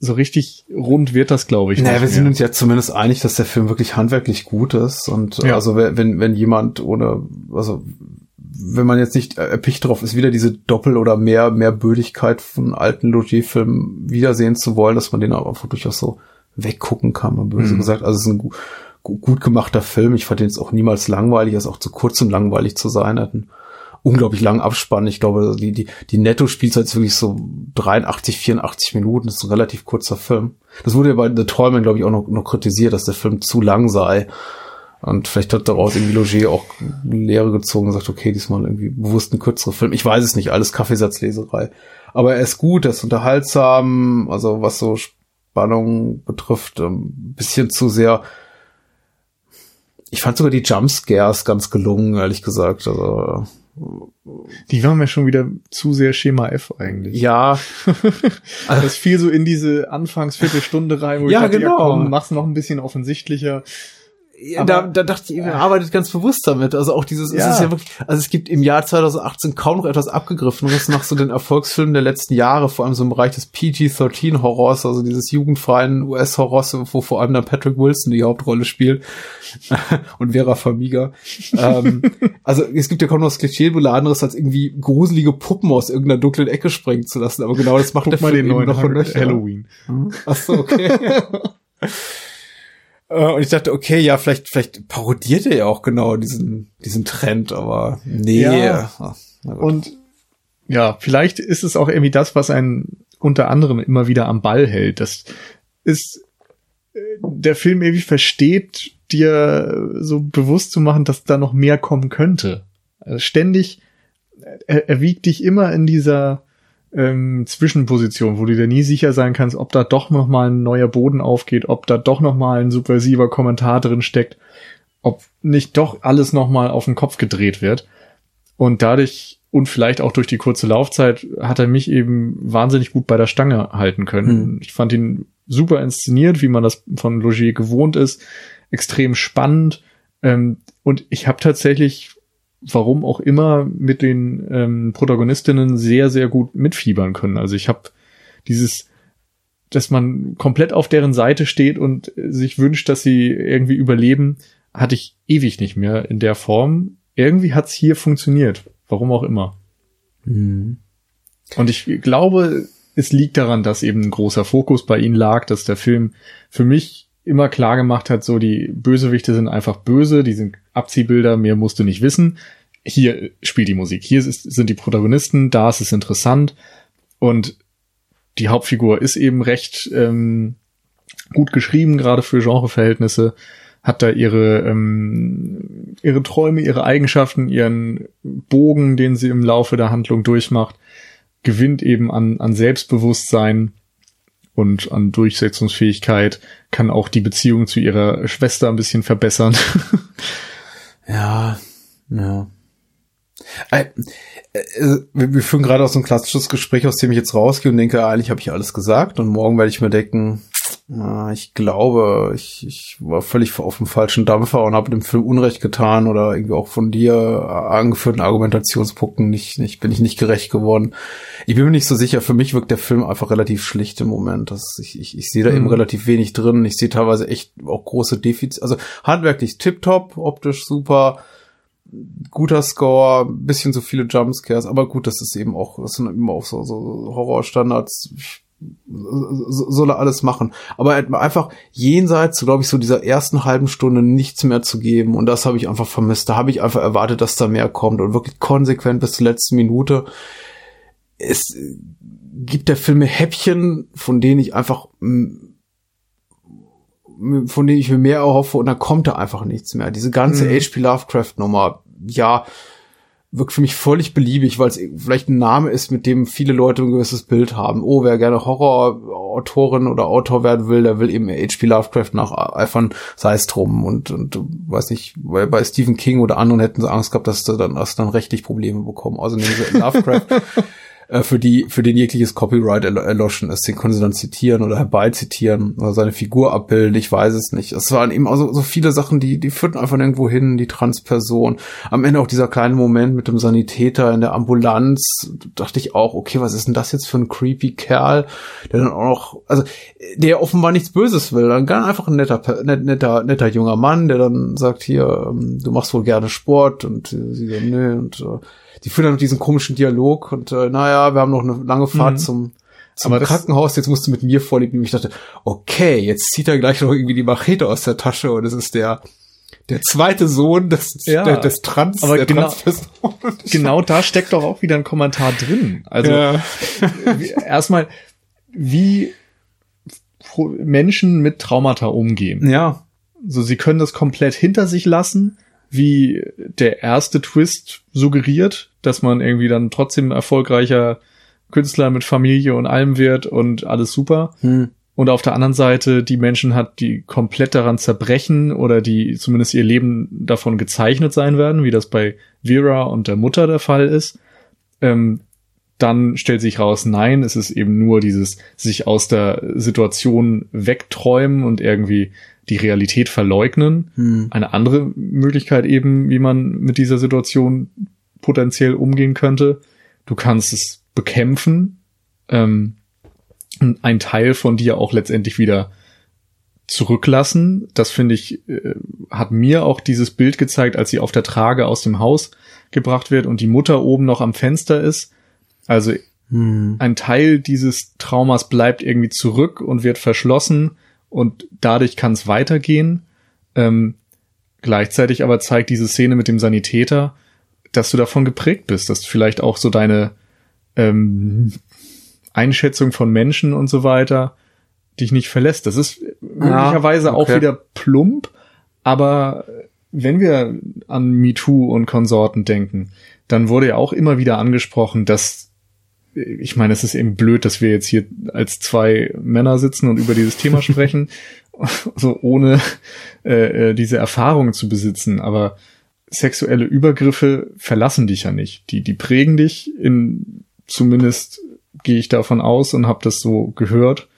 Speaker 1: so richtig rund wird das, glaube ich.
Speaker 2: Naja, wir sind uns ja zumindest einig, dass der Film wirklich handwerklich gut ist. Und ja. also wenn, wenn jemand ohne, also wenn man jetzt nicht erpicht drauf ist, wieder diese Doppel- oder mehr, mehr Bödigkeit von alten Logier-Filmen wiedersehen zu wollen, dass man den auch einfach durchaus so weggucken kann, man böse mhm. gesagt. Also es ist ein gut, gut gemachter Film. Ich fand den jetzt auch niemals langweilig, er ist auch zu kurz, um langweilig zu sein. Er hat einen unglaublich langen Abspann. Ich glaube, die, die, die Netto-Spielzeit ist wirklich so 83, 84 Minuten. Das ist ein relativ kurzer Film. Das wurde ja bei The Tollman, glaube ich, auch noch, noch kritisiert, dass der Film zu lang sei. Und vielleicht hat daraus irgendwie Logier auch Lehre gezogen und sagt, okay, diesmal irgendwie bewusst ein kürzerer Film. Ich weiß es nicht, alles Kaffeesatzleserei. Aber er ist gut, er ist unterhaltsam, also was so Spannung betrifft, ein bisschen zu sehr. Ich fand sogar die Jumpscares ganz gelungen, ehrlich gesagt. Also
Speaker 1: die waren mir schon wieder zu sehr Schema F eigentlich.
Speaker 2: Ja.
Speaker 1: das fiel so in diese Anfangsviertelstunde rein, wo
Speaker 2: ja, ich dachte, genau. ja komm,
Speaker 1: mach's noch ein bisschen offensichtlicher
Speaker 2: da, da dachte ich, er arbeitet ganz bewusst damit. Also auch dieses, ja. es ist ja wirklich, also es gibt im Jahr 2018 kaum noch etwas abgegriffen, was nach so den Erfolgsfilmen der letzten Jahre, vor allem so im Bereich des PG-13 Horrors, also dieses jugendfreien US-Horrors, wo vor allem dann Patrick Wilson die Hauptrolle spielt und Vera Farmiga. ähm, also es gibt ja kaum noch das Klischee, anderes als irgendwie gruselige Puppen aus irgendeiner dunklen Ecke springen zu lassen. Aber genau das macht
Speaker 1: Guck
Speaker 2: der
Speaker 1: Film den neuen noch Halloween.
Speaker 2: Ach so, okay. Äh, und ich dachte, okay, ja, vielleicht, vielleicht parodiert er ja auch genau diesen, diesen Trend, aber nee. Ja.
Speaker 1: Ach, und ja, vielleicht ist es auch irgendwie das, was einen unter anderem immer wieder am Ball hält. Das ist äh, der Film irgendwie versteht, dir so bewusst zu machen, dass da noch mehr kommen könnte. Also ständig, er, er wiegt dich immer in dieser ähm, Zwischenposition, wo du dir nie sicher sein kannst, ob da doch noch mal ein neuer Boden aufgeht, ob da doch noch mal ein subversiver Kommentar drin steckt, ob nicht doch alles noch mal auf den Kopf gedreht wird. Und dadurch und vielleicht auch durch die kurze Laufzeit hat er mich eben wahnsinnig gut bei der Stange halten können. Mhm. Ich fand ihn super inszeniert, wie man das von Logier gewohnt ist, extrem spannend. Ähm, und ich habe tatsächlich warum auch immer mit den ähm, Protagonistinnen sehr, sehr gut mitfiebern können. Also ich habe dieses, dass man komplett auf deren Seite steht und sich wünscht, dass sie irgendwie überleben, hatte ich ewig nicht mehr in der Form. Irgendwie hat's hier funktioniert. Warum auch immer. Mhm. Und ich glaube, es liegt daran, dass eben ein großer Fokus bei ihnen lag, dass der Film für mich immer klar gemacht hat, so die Bösewichte sind einfach böse, die sind Abziehbilder, mehr musst du nicht wissen. Hier spielt die Musik, hier ist, sind die Protagonisten, da ist es interessant. Und die Hauptfigur ist eben recht ähm, gut geschrieben, gerade für Genreverhältnisse, hat da ihre ähm, ihre Träume, ihre Eigenschaften, ihren Bogen, den sie im Laufe der Handlung durchmacht, gewinnt eben an, an Selbstbewusstsein und an Durchsetzungsfähigkeit, kann auch die Beziehung zu ihrer Schwester ein bisschen verbessern.
Speaker 2: ja, ja. Äh, äh, wir führen gerade aus so ein klassisches Gespräch, aus dem ich jetzt rausgehe und denke, eigentlich habe ich alles gesagt und morgen werde ich mir denken, ich glaube, ich, ich war völlig auf dem falschen Dampfer und habe dem Film Unrecht getan oder irgendwie auch von dir angeführten Argumentationspunkten nicht, nicht, bin ich nicht gerecht geworden. Ich bin mir nicht so sicher. Für mich wirkt der Film einfach relativ schlicht im Moment. Das, ich, ich, ich sehe da mhm. eben relativ wenig drin. Ich sehe teilweise echt auch große Defizite. Also handwerklich tipptopp, optisch super guter Score, bisschen so viele Jumpscares, aber gut, das ist eben auch, das sind eben auch so, so Horrorstandards. Ich soll er alles machen. Aber einfach jenseits, glaube ich, so dieser ersten halben Stunde nichts mehr zu geben. Und das habe ich einfach vermisst. Da habe ich einfach erwartet, dass da mehr kommt und wirklich konsequent bis zur letzten Minute. Es gibt der Filme Häppchen, von denen ich einfach, von denen ich mir mehr erhoffe und da kommt da einfach nichts mehr. Diese ganze mhm. H.P. Lovecraft Nummer, ja, wirkt für mich völlig beliebig, weil es vielleicht ein Name ist, mit dem viele Leute ein gewisses Bild haben. Oh, wer gerne Horrorautorin oder Autor werden will, der will eben H.P. Lovecraft nacheifern, sei es drum. Und, und weiß nicht, weil bei Stephen King oder anderen hätten sie Angst gehabt, dass sie dann, dass sie dann rechtlich Probleme bekommen. Also nehmen sie Lovecraft äh, für die, für den jegliches Copyright erloschen ist. Den können sie dann zitieren oder herbeizitieren oder seine Figur abbilden. Ich weiß es nicht. Es waren eben auch so, so viele Sachen, die, die führten einfach irgendwo hin, die Transperson. Am Ende auch dieser kleine Moment mit dem Sanitäter in der Ambulanz. Dachte ich auch, okay, was ist denn das jetzt für ein creepy Kerl, der dann auch noch, also, der offenbar nichts Böses will. Dann gar einfach ein netter, netter, netter junger Mann, der dann sagt, hier, ähm, du machst wohl gerne Sport und sie so, nö, und die führen dann diesen komischen Dialog und äh, naja, wir haben noch eine lange Fahrt mhm. zum, zum Aber Krankenhaus, jetzt musst du mit mir vorliegen. Und ich dachte, okay, jetzt zieht er gleich noch irgendwie die Machete aus der Tasche und es ist der der zweite Sohn des, ja, der, des Trans,
Speaker 1: aber genau, genau da steckt doch auch wieder ein Kommentar drin. Also ja. erstmal, wie Menschen mit Traumata umgehen.
Speaker 2: Ja.
Speaker 1: So, sie können das komplett hinter sich lassen, wie der erste Twist suggeriert, dass man irgendwie dann trotzdem erfolgreicher Künstler mit Familie und allem wird und alles super. Hm. Und auf der anderen Seite die Menschen hat, die komplett daran zerbrechen oder die zumindest ihr Leben davon gezeichnet sein werden, wie das bei Vera und der Mutter der Fall ist. Ähm, dann stellt sich raus, nein, es ist eben nur dieses sich aus der Situation wegträumen und irgendwie die Realität verleugnen. Hm. Eine andere Möglichkeit eben, wie man mit dieser Situation potenziell umgehen könnte. Du kannst es bekämpfen, ähm, ein Teil von dir auch letztendlich wieder zurücklassen. Das finde ich, äh, hat mir auch dieses Bild gezeigt, als sie auf der Trage aus dem Haus gebracht wird und die Mutter oben noch am Fenster ist. Also hm. ein Teil dieses Traumas bleibt irgendwie zurück und wird verschlossen und dadurch kann es weitergehen. Ähm, gleichzeitig aber zeigt diese Szene mit dem Sanitäter, dass du davon geprägt bist, dass vielleicht auch so deine ähm, Einschätzung von Menschen und so weiter dich nicht verlässt. Das ist möglicherweise ja, okay. auch wieder plump, aber wenn wir an MeToo und Konsorten denken, dann wurde ja auch immer wieder angesprochen, dass ich meine, es ist eben blöd, dass wir jetzt hier als zwei Männer sitzen und über dieses Thema sprechen, so ohne äh, äh, diese Erfahrung zu besitzen. Aber sexuelle Übergriffe verlassen dich ja nicht. Die, die prägen dich in, zumindest gehe ich davon aus und habe das so gehört.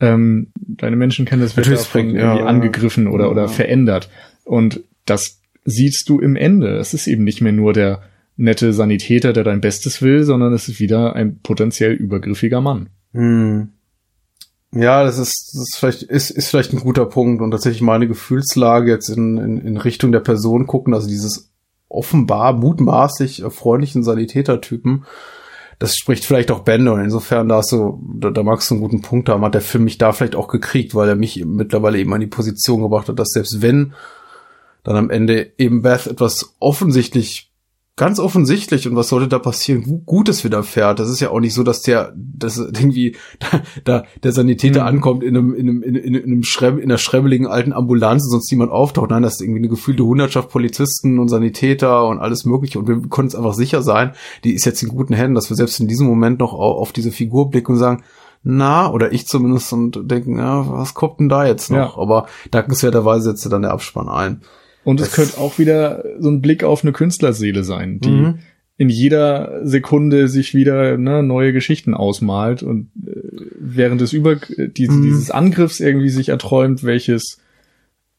Speaker 1: Ähm, deine Menschenkenntnis wird davon irgendwie ja, angegriffen oder, oder verändert. Und das siehst du im Ende. Es ist eben nicht mehr nur der nette Sanitäter, der dein Bestes will, sondern es ist wieder ein potenziell übergriffiger Mann.
Speaker 2: Hm. Ja, das ist, das ist vielleicht, ist, ist vielleicht ein guter Punkt und tatsächlich meine Gefühlslage jetzt in, in, in Richtung der Person gucken, also dieses offenbar mutmaßlich freundlichen Sanitätertypen, das spricht vielleicht auch Bände und insofern da hast du, da, da magst du einen guten Punkt haben, hat der Film mich da vielleicht auch gekriegt, weil er mich mittlerweile eben an die Position gebracht hat, dass selbst wenn dann am Ende eben Beth etwas offensichtlich ganz offensichtlich und was sollte da passieren? Gutes widerfährt. Das ist ja auch nicht so, dass der, dass irgendwie da, da der Sanitäter mhm. ankommt in einem, in einem, in, in, in einem Schremm, in einer schrebbeligen alten Ambulanz und sonst niemand auftaucht. Nein, das ist irgendwie eine gefühlte Hundertschaft Polizisten und Sanitäter und alles mögliche und wir können uns einfach sicher sein, die ist jetzt in guten Händen, dass wir selbst in diesem Moment noch auf, auf diese Figur blicken und sagen, na, oder ich zumindest und denken, ja, was kommt denn da jetzt noch? Ja. Aber dankenswerterweise setzt dann der Abspann ein.
Speaker 1: Und es könnte auch wieder so ein Blick auf eine Künstlerseele sein, die mhm. in jeder Sekunde sich wieder ne, neue Geschichten ausmalt und äh, während des Über die, mhm. dieses Angriffs irgendwie sich erträumt, welches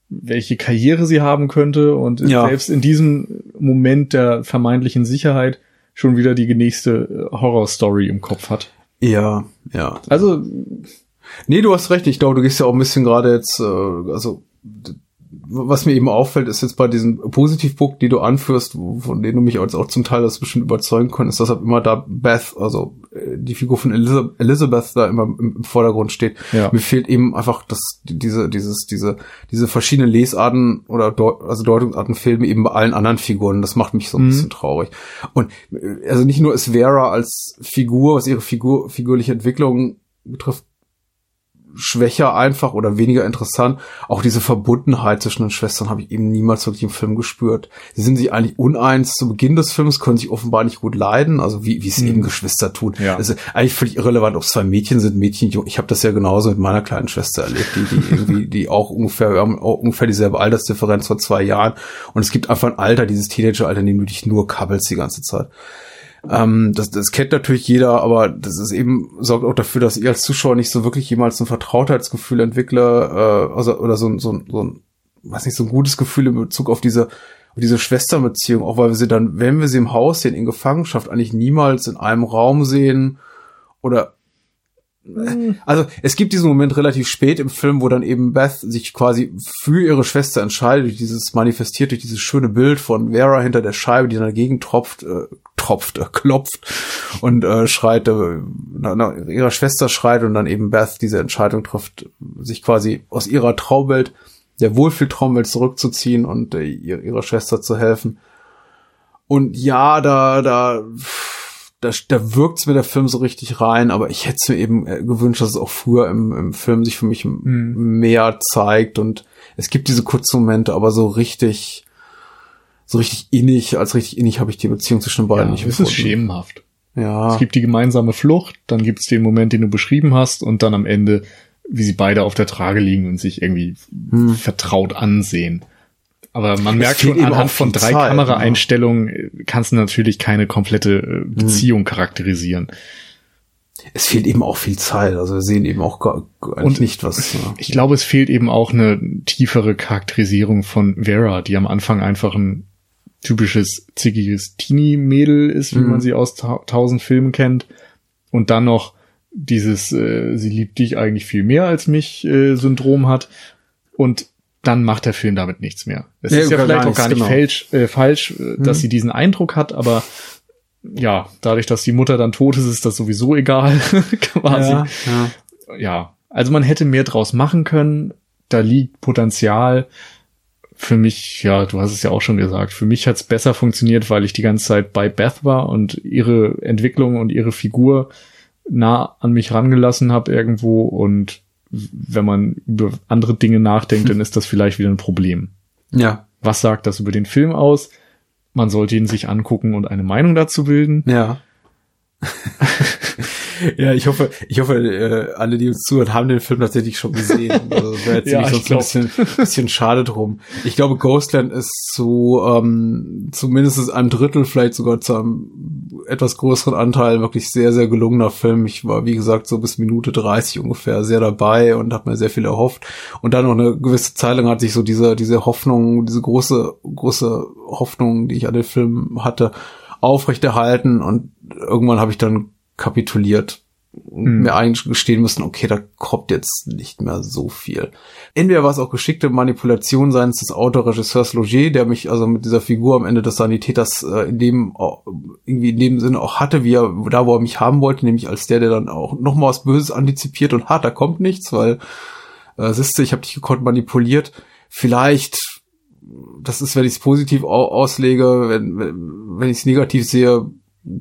Speaker 1: welche Karriere sie haben könnte und ja. selbst in diesem Moment der vermeintlichen Sicherheit schon wieder die nächste äh, Horrorstory im Kopf hat.
Speaker 2: Ja, ja.
Speaker 1: Also
Speaker 2: Nee, du hast recht. Ich glaube, du gehst ja auch ein bisschen gerade jetzt, äh, also was mir eben auffällt, ist jetzt bei diesen Positivpunkten, die du anführst, von denen du mich als auch zum Teil das bestimmt überzeugen konntest, dass halt immer da Beth, also äh, die Figur von Elizabeth da immer im, Vordergrund steht. Ja. Mir fehlt eben einfach das, diese, dieses, diese, diese verschiedenen Lesarten oder Deut also Deutungsarten fehlen mir eben bei allen anderen Figuren. Das macht mich so ein mhm. bisschen traurig. Und äh, also nicht nur ist Vera als Figur, was ihre Figur, figurliche Entwicklung betrifft, schwächer einfach oder weniger interessant. Auch diese Verbundenheit zwischen den Schwestern habe ich eben niemals wirklich im Film gespürt. Sie sind sich eigentlich uneins zu Beginn des Films, können sich offenbar nicht gut leiden, also wie, wie es mhm. eben Geschwister tun. Ja. Das ist eigentlich völlig irrelevant, ob es zwei Mädchen sind, Mädchen, Jung. Ich habe das ja genauso mit meiner kleinen Schwester erlebt, die, die irgendwie, die auch ungefähr, wir haben auch ungefähr dieselbe Altersdifferenz vor zwei Jahren. Und es gibt einfach ein Alter, dieses Teenageralter, in dem du dich nur kabbelst die ganze Zeit. Ähm, das, das kennt natürlich jeder, aber das ist eben, sorgt auch dafür, dass ich als Zuschauer nicht so wirklich jemals ein Vertrautheitsgefühl entwickle, äh, also, oder so, so, so ein, weiß nicht, so ein gutes Gefühl in Bezug auf diese, auf diese Schwesterbeziehung, auch weil wir sie dann, wenn wir sie im Haus sehen, in Gefangenschaft, eigentlich niemals in einem Raum sehen oder. Also es gibt diesen Moment relativ spät im Film, wo dann eben Beth sich quasi für ihre Schwester entscheidet, durch dieses manifestiert durch dieses schöne Bild von Vera hinter der Scheibe, die dann dagegen tropft, äh, tropft, äh, klopft und äh, schreit, äh, na, na, ihrer Schwester schreit und dann eben Beth diese Entscheidung trifft, sich quasi aus ihrer Traumwelt, der Wohlfühltraumwelt zurückzuziehen und äh, ihrer Schwester zu helfen. Und ja, da, da, da, da wirkt's mir der Film so richtig rein, aber ich hätte mir eben äh, gewünscht, dass es auch früher im, im Film sich für mich mhm. mehr zeigt und es gibt diese kurzen Momente, aber so richtig, so richtig innig, als richtig innig habe ich die Beziehung zwischen den beiden
Speaker 1: ja, nicht Es ist schemenhaft.
Speaker 2: Ja.
Speaker 1: Es gibt die gemeinsame Flucht, dann gibt es den Moment, den du beschrieben hast und dann am Ende, wie sie beide auf der Trage liegen und sich irgendwie hm. vertraut ansehen. Aber man merkt schon anhand von drei Zeit, Kameraeinstellungen ja. kannst du natürlich keine komplette äh, hm. Beziehung hm. charakterisieren.
Speaker 2: Es fehlt eben auch viel Zeit, also wir sehen eben auch gar, gar und nicht was.
Speaker 1: Ja. Ich glaube, es fehlt eben auch eine tiefere Charakterisierung von Vera, die am Anfang einfach ein typisches zickiges Teenie-Mädel ist, wie mhm. man sie aus ta tausend Filmen kennt. Und dann noch dieses, äh, sie liebt dich eigentlich viel mehr als mich äh, Syndrom hat. Und dann macht der Film damit nichts mehr. Es nee, ist ja vielleicht auch gar nicht genau. falsch, äh, falsch äh, dass mhm. sie diesen Eindruck hat, aber ja, dadurch, dass die Mutter dann tot ist, ist das sowieso egal, quasi. Ja, ja. ja, also man hätte mehr draus machen können. Da liegt Potenzial. Für mich, ja, du hast es ja auch schon gesagt, für mich hat's besser funktioniert, weil ich die ganze Zeit bei Beth war und ihre Entwicklung und ihre Figur nah an mich rangelassen habe irgendwo und wenn man über andere Dinge nachdenkt, dann ist das vielleicht wieder ein Problem.
Speaker 2: Ja.
Speaker 1: Was sagt das über den Film aus? Man sollte ihn sich angucken und eine Meinung dazu bilden.
Speaker 2: Ja. ja, ich hoffe, ich hoffe, äh, alle, die uns zuhören, haben den Film tatsächlich schon gesehen. Also wäre jetzt ja, sonst ein bisschen, bisschen schade drum. Ich glaube, Ghostland ist so ähm, zumindest einem Drittel, vielleicht sogar zu einem etwas größeren Anteil wirklich sehr, sehr gelungener Film. Ich war, wie gesagt, so bis Minute 30 ungefähr sehr dabei und habe mir sehr viel erhofft. Und dann noch eine gewisse Zeit lang hat sich so diese, diese Hoffnung, diese große, große Hoffnung, die ich an den Film hatte, aufrechterhalten und irgendwann habe ich dann kapituliert und hm. mir eingestehen müssen, okay, da kommt jetzt nicht mehr so viel. Entweder war es auch geschickte Manipulation seines des Autoregisseurs Loger, der mich also mit dieser Figur am Ende des Sanitäters äh, in dem irgendwie in dem Sinne auch hatte, wie er da, wo er mich haben wollte, nämlich als der, der dann auch noch mal was Böses antizipiert und hat, da kommt nichts, weil äh, siehste, ich habe dich gekonnt manipuliert. Vielleicht das ist, wenn ich es positiv auslege, wenn, wenn, wenn ich es negativ sehe,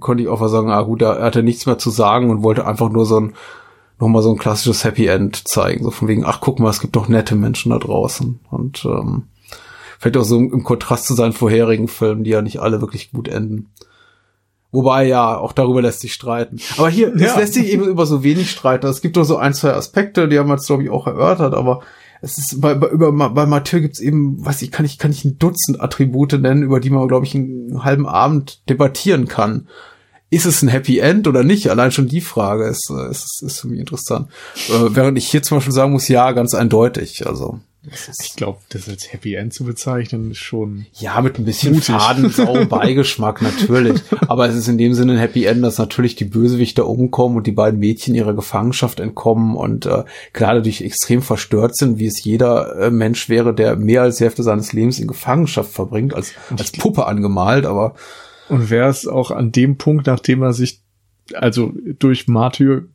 Speaker 2: konnte ich auch mal sagen, ah gut, er hatte nichts mehr zu sagen und wollte einfach nur so ein, nochmal so ein klassisches Happy End zeigen. So von wegen, ach guck mal, es gibt doch nette Menschen da draußen. Und ähm, vielleicht auch so im Kontrast zu seinen vorherigen Filmen, die ja nicht alle wirklich gut enden. Wobei ja, auch darüber lässt sich streiten. Aber hier, ja. es lässt sich eben über so wenig streiten. Es gibt doch so ein, zwei Aspekte, die haben wir jetzt, glaube ich, auch erörtert, aber es ist bei, bei, über, bei Mathieu gibt's eben, weiß ich, kann ich, kann ich ein Dutzend Attribute nennen, über die man, glaube ich, einen halben Abend debattieren kann. Ist es ein Happy End oder nicht? Allein schon die Frage ist, ist, ist für mich interessant. Äh, während ich hier zum Beispiel sagen muss, ja, ganz eindeutig. Also
Speaker 1: ich glaube, das als Happy End zu bezeichnen, ist schon.
Speaker 2: Ja, mit ein bisschen mutig. Fadensau Beigeschmack natürlich. Aber es ist in dem Sinne ein Happy End, dass natürlich die Bösewichter umkommen und die beiden Mädchen ihrer Gefangenschaft entkommen und äh, klar dadurch extrem verstört sind, wie es jeder äh, Mensch wäre, der mehr als die Hälfte seines Lebens in Gefangenschaft verbringt, als, als Puppe angemalt, aber.
Speaker 1: Und wäre es auch an dem Punkt, nachdem er sich also durch Martyr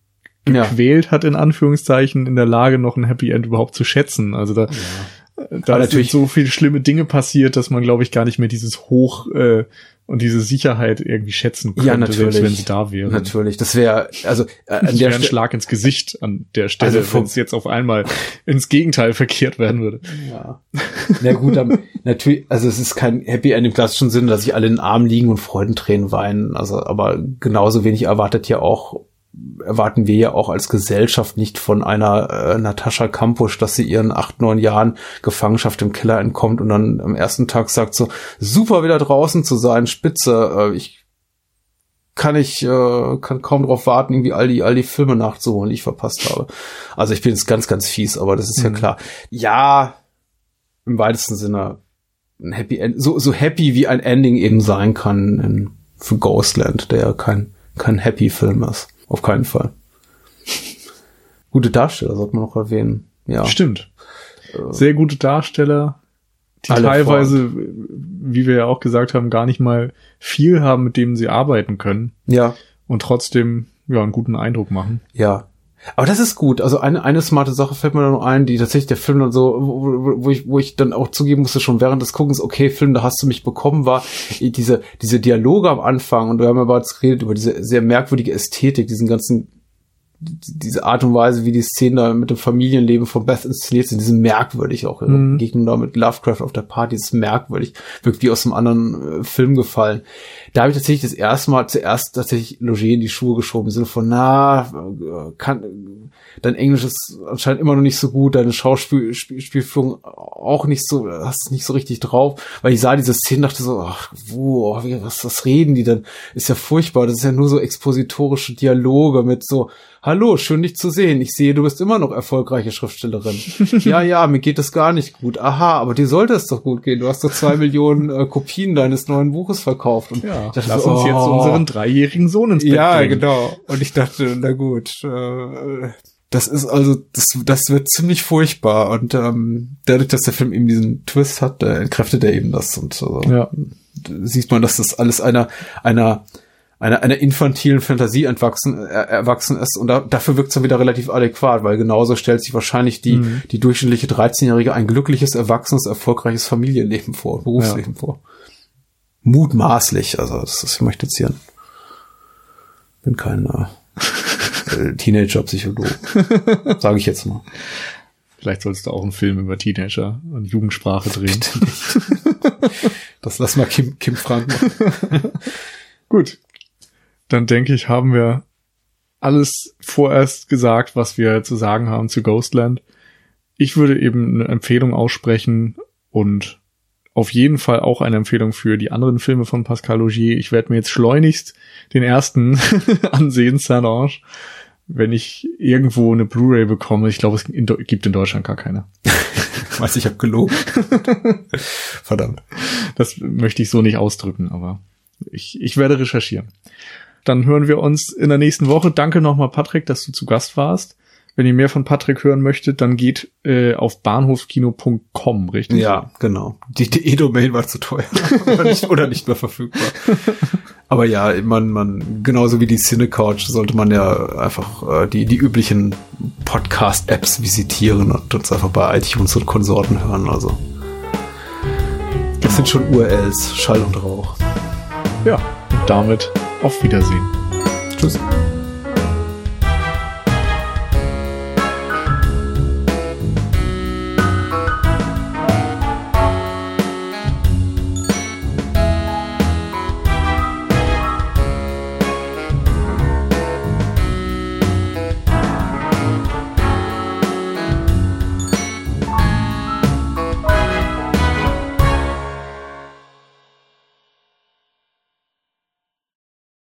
Speaker 1: gequält ja. hat, in Anführungszeichen, in der Lage, noch ein Happy End überhaupt zu schätzen. Also da, ja. da ist natürlich so viele schlimme Dinge passiert, dass man, glaube ich, gar nicht mehr dieses Hoch äh, und diese Sicherheit irgendwie schätzen könnte,
Speaker 2: ja, natürlich.
Speaker 1: selbst wenn sie da wäre.
Speaker 2: Natürlich, das wäre also
Speaker 1: äh, an das der ein Schlag ins Gesicht an der Stelle, also wenn es jetzt auf einmal ins Gegenteil verkehrt werden würde.
Speaker 2: Ja. Na gut, dann, natürlich, also es ist kein Happy End im klassischen Sinne, dass sich alle in den Armen liegen und Freudentränen weinen. Also, aber genauso wenig erwartet ja auch erwarten wir ja auch als Gesellschaft nicht von einer äh, Natascha Kampusch, dass sie ihren acht, neun Jahren Gefangenschaft im Keller entkommt und dann am ersten Tag sagt so, super wieder draußen zu sein, spitze, äh, ich kann ich äh, kann kaum darauf warten, irgendwie all die all die Filme nachzuholen, die ich verpasst habe. Also ich bin jetzt ganz ganz fies, aber das ist mhm. ja klar. Ja, im weitesten Sinne ein Happy End, so so happy wie ein Ending eben sein kann in, für Ghostland, der ja kein kein Happy Film ist. Auf keinen Fall. Gute Darsteller sollte man noch erwähnen. Ja.
Speaker 1: Stimmt. Äh, Sehr gute Darsteller, die teilweise, vor. wie wir ja auch gesagt haben, gar nicht mal viel haben, mit dem sie arbeiten können.
Speaker 2: Ja.
Speaker 1: Und trotzdem, ja, einen guten Eindruck machen.
Speaker 2: Ja. Aber das ist gut. Also eine, eine smarte Sache fällt mir da noch ein, die tatsächlich der Film dann so, wo, wo, ich, wo ich dann auch zugeben musste, schon während des Guckens, okay, Film, da hast du mich bekommen, war diese, diese Dialoge am Anfang und wir haben aber jetzt geredet über diese sehr merkwürdige Ästhetik, diesen ganzen diese Art und Weise, wie die Szenen da mit dem Familienleben von Beth inszeniert sind, die sind merkwürdig auch. Mhm. Gegnung da mit Lovecraft auf der Party, ist merkwürdig. Wirkt wie aus einem anderen äh, Film gefallen. Da habe ich tatsächlich das erste Mal zuerst tatsächlich Loger in die Schuhe geschoben, im Sinne von, na, kann, dein Englisch ist anscheinend immer noch nicht so gut, deine Schauspielführung auch nicht so, hast es nicht so richtig drauf, weil ich sah diese Szene dachte so, ach, wo, was, was reden die denn? Ist ja furchtbar, das ist ja nur so expositorische Dialoge mit so, hallo, schön dich zu sehen. Ich sehe, du bist immer noch erfolgreiche Schriftstellerin. ja, ja, mir geht es gar nicht gut. Aha, aber dir sollte es doch gut gehen. Du hast doch zwei Millionen äh, Kopien deines neuen Buches verkauft.
Speaker 1: Und ja, dachte, lass so, uns oh. jetzt unseren dreijährigen Sohn ins Bett
Speaker 2: Ja, bringen. genau. Und ich dachte, na gut, äh, das ist also, das, das wird ziemlich furchtbar. Und ähm, dadurch, dass der Film eben diesen Twist hat, äh, entkräftet er eben das. Und äh, ja. sieht man, dass das alles einer, einer einer, einer infantilen Fantasie entwachsen, äh, erwachsen ist und da, dafür wirkt es dann wieder relativ adäquat, weil genauso stellt sich wahrscheinlich die, mhm. die durchschnittliche 13-Jährige ein glückliches, erwachsenes, erfolgreiches Familienleben vor, Berufsleben ja. vor. Mutmaßlich, also das ist, ich möchte jetzt hier, bin kein äh, Teenager-Psychologe, sage ich jetzt mal.
Speaker 1: Vielleicht sollst du auch einen Film über Teenager und Jugendsprache drehen.
Speaker 2: das lass mal Kim, Kim Frank machen.
Speaker 1: Gut, dann denke ich, haben wir alles vorerst gesagt, was wir zu sagen haben zu Ghostland. Ich würde eben eine Empfehlung aussprechen und auf jeden Fall auch eine Empfehlung für die anderen Filme von Pascal Logier. Ich werde mir jetzt schleunigst den ersten ansehen, Saint-Ange, wenn ich irgendwo eine Blu-ray bekomme. Ich glaube, es gibt in Deutschland gar keine.
Speaker 2: Weiß ich habe gelogen.
Speaker 1: Verdammt. Das möchte ich so nicht ausdrücken, aber ich, ich werde recherchieren. Dann hören wir uns in der nächsten Woche. Danke nochmal, Patrick, dass du zu Gast warst. Wenn ihr mehr von Patrick hören möchtet, dann geht äh, auf bahnhofskino.com, richtig?
Speaker 2: Ja, genau. Die, die E-Domain war zu teuer oder, nicht, oder nicht mehr verfügbar. Aber ja, man, man, genauso wie die Cinecouch sollte man ja einfach äh, die, die üblichen Podcast-Apps visitieren und uns einfach bei iTunes und Konsorten hören. Also das sind schon URLs, Schall und Rauch.
Speaker 1: Ja, und damit auf Wiedersehen.
Speaker 2: Tschüss.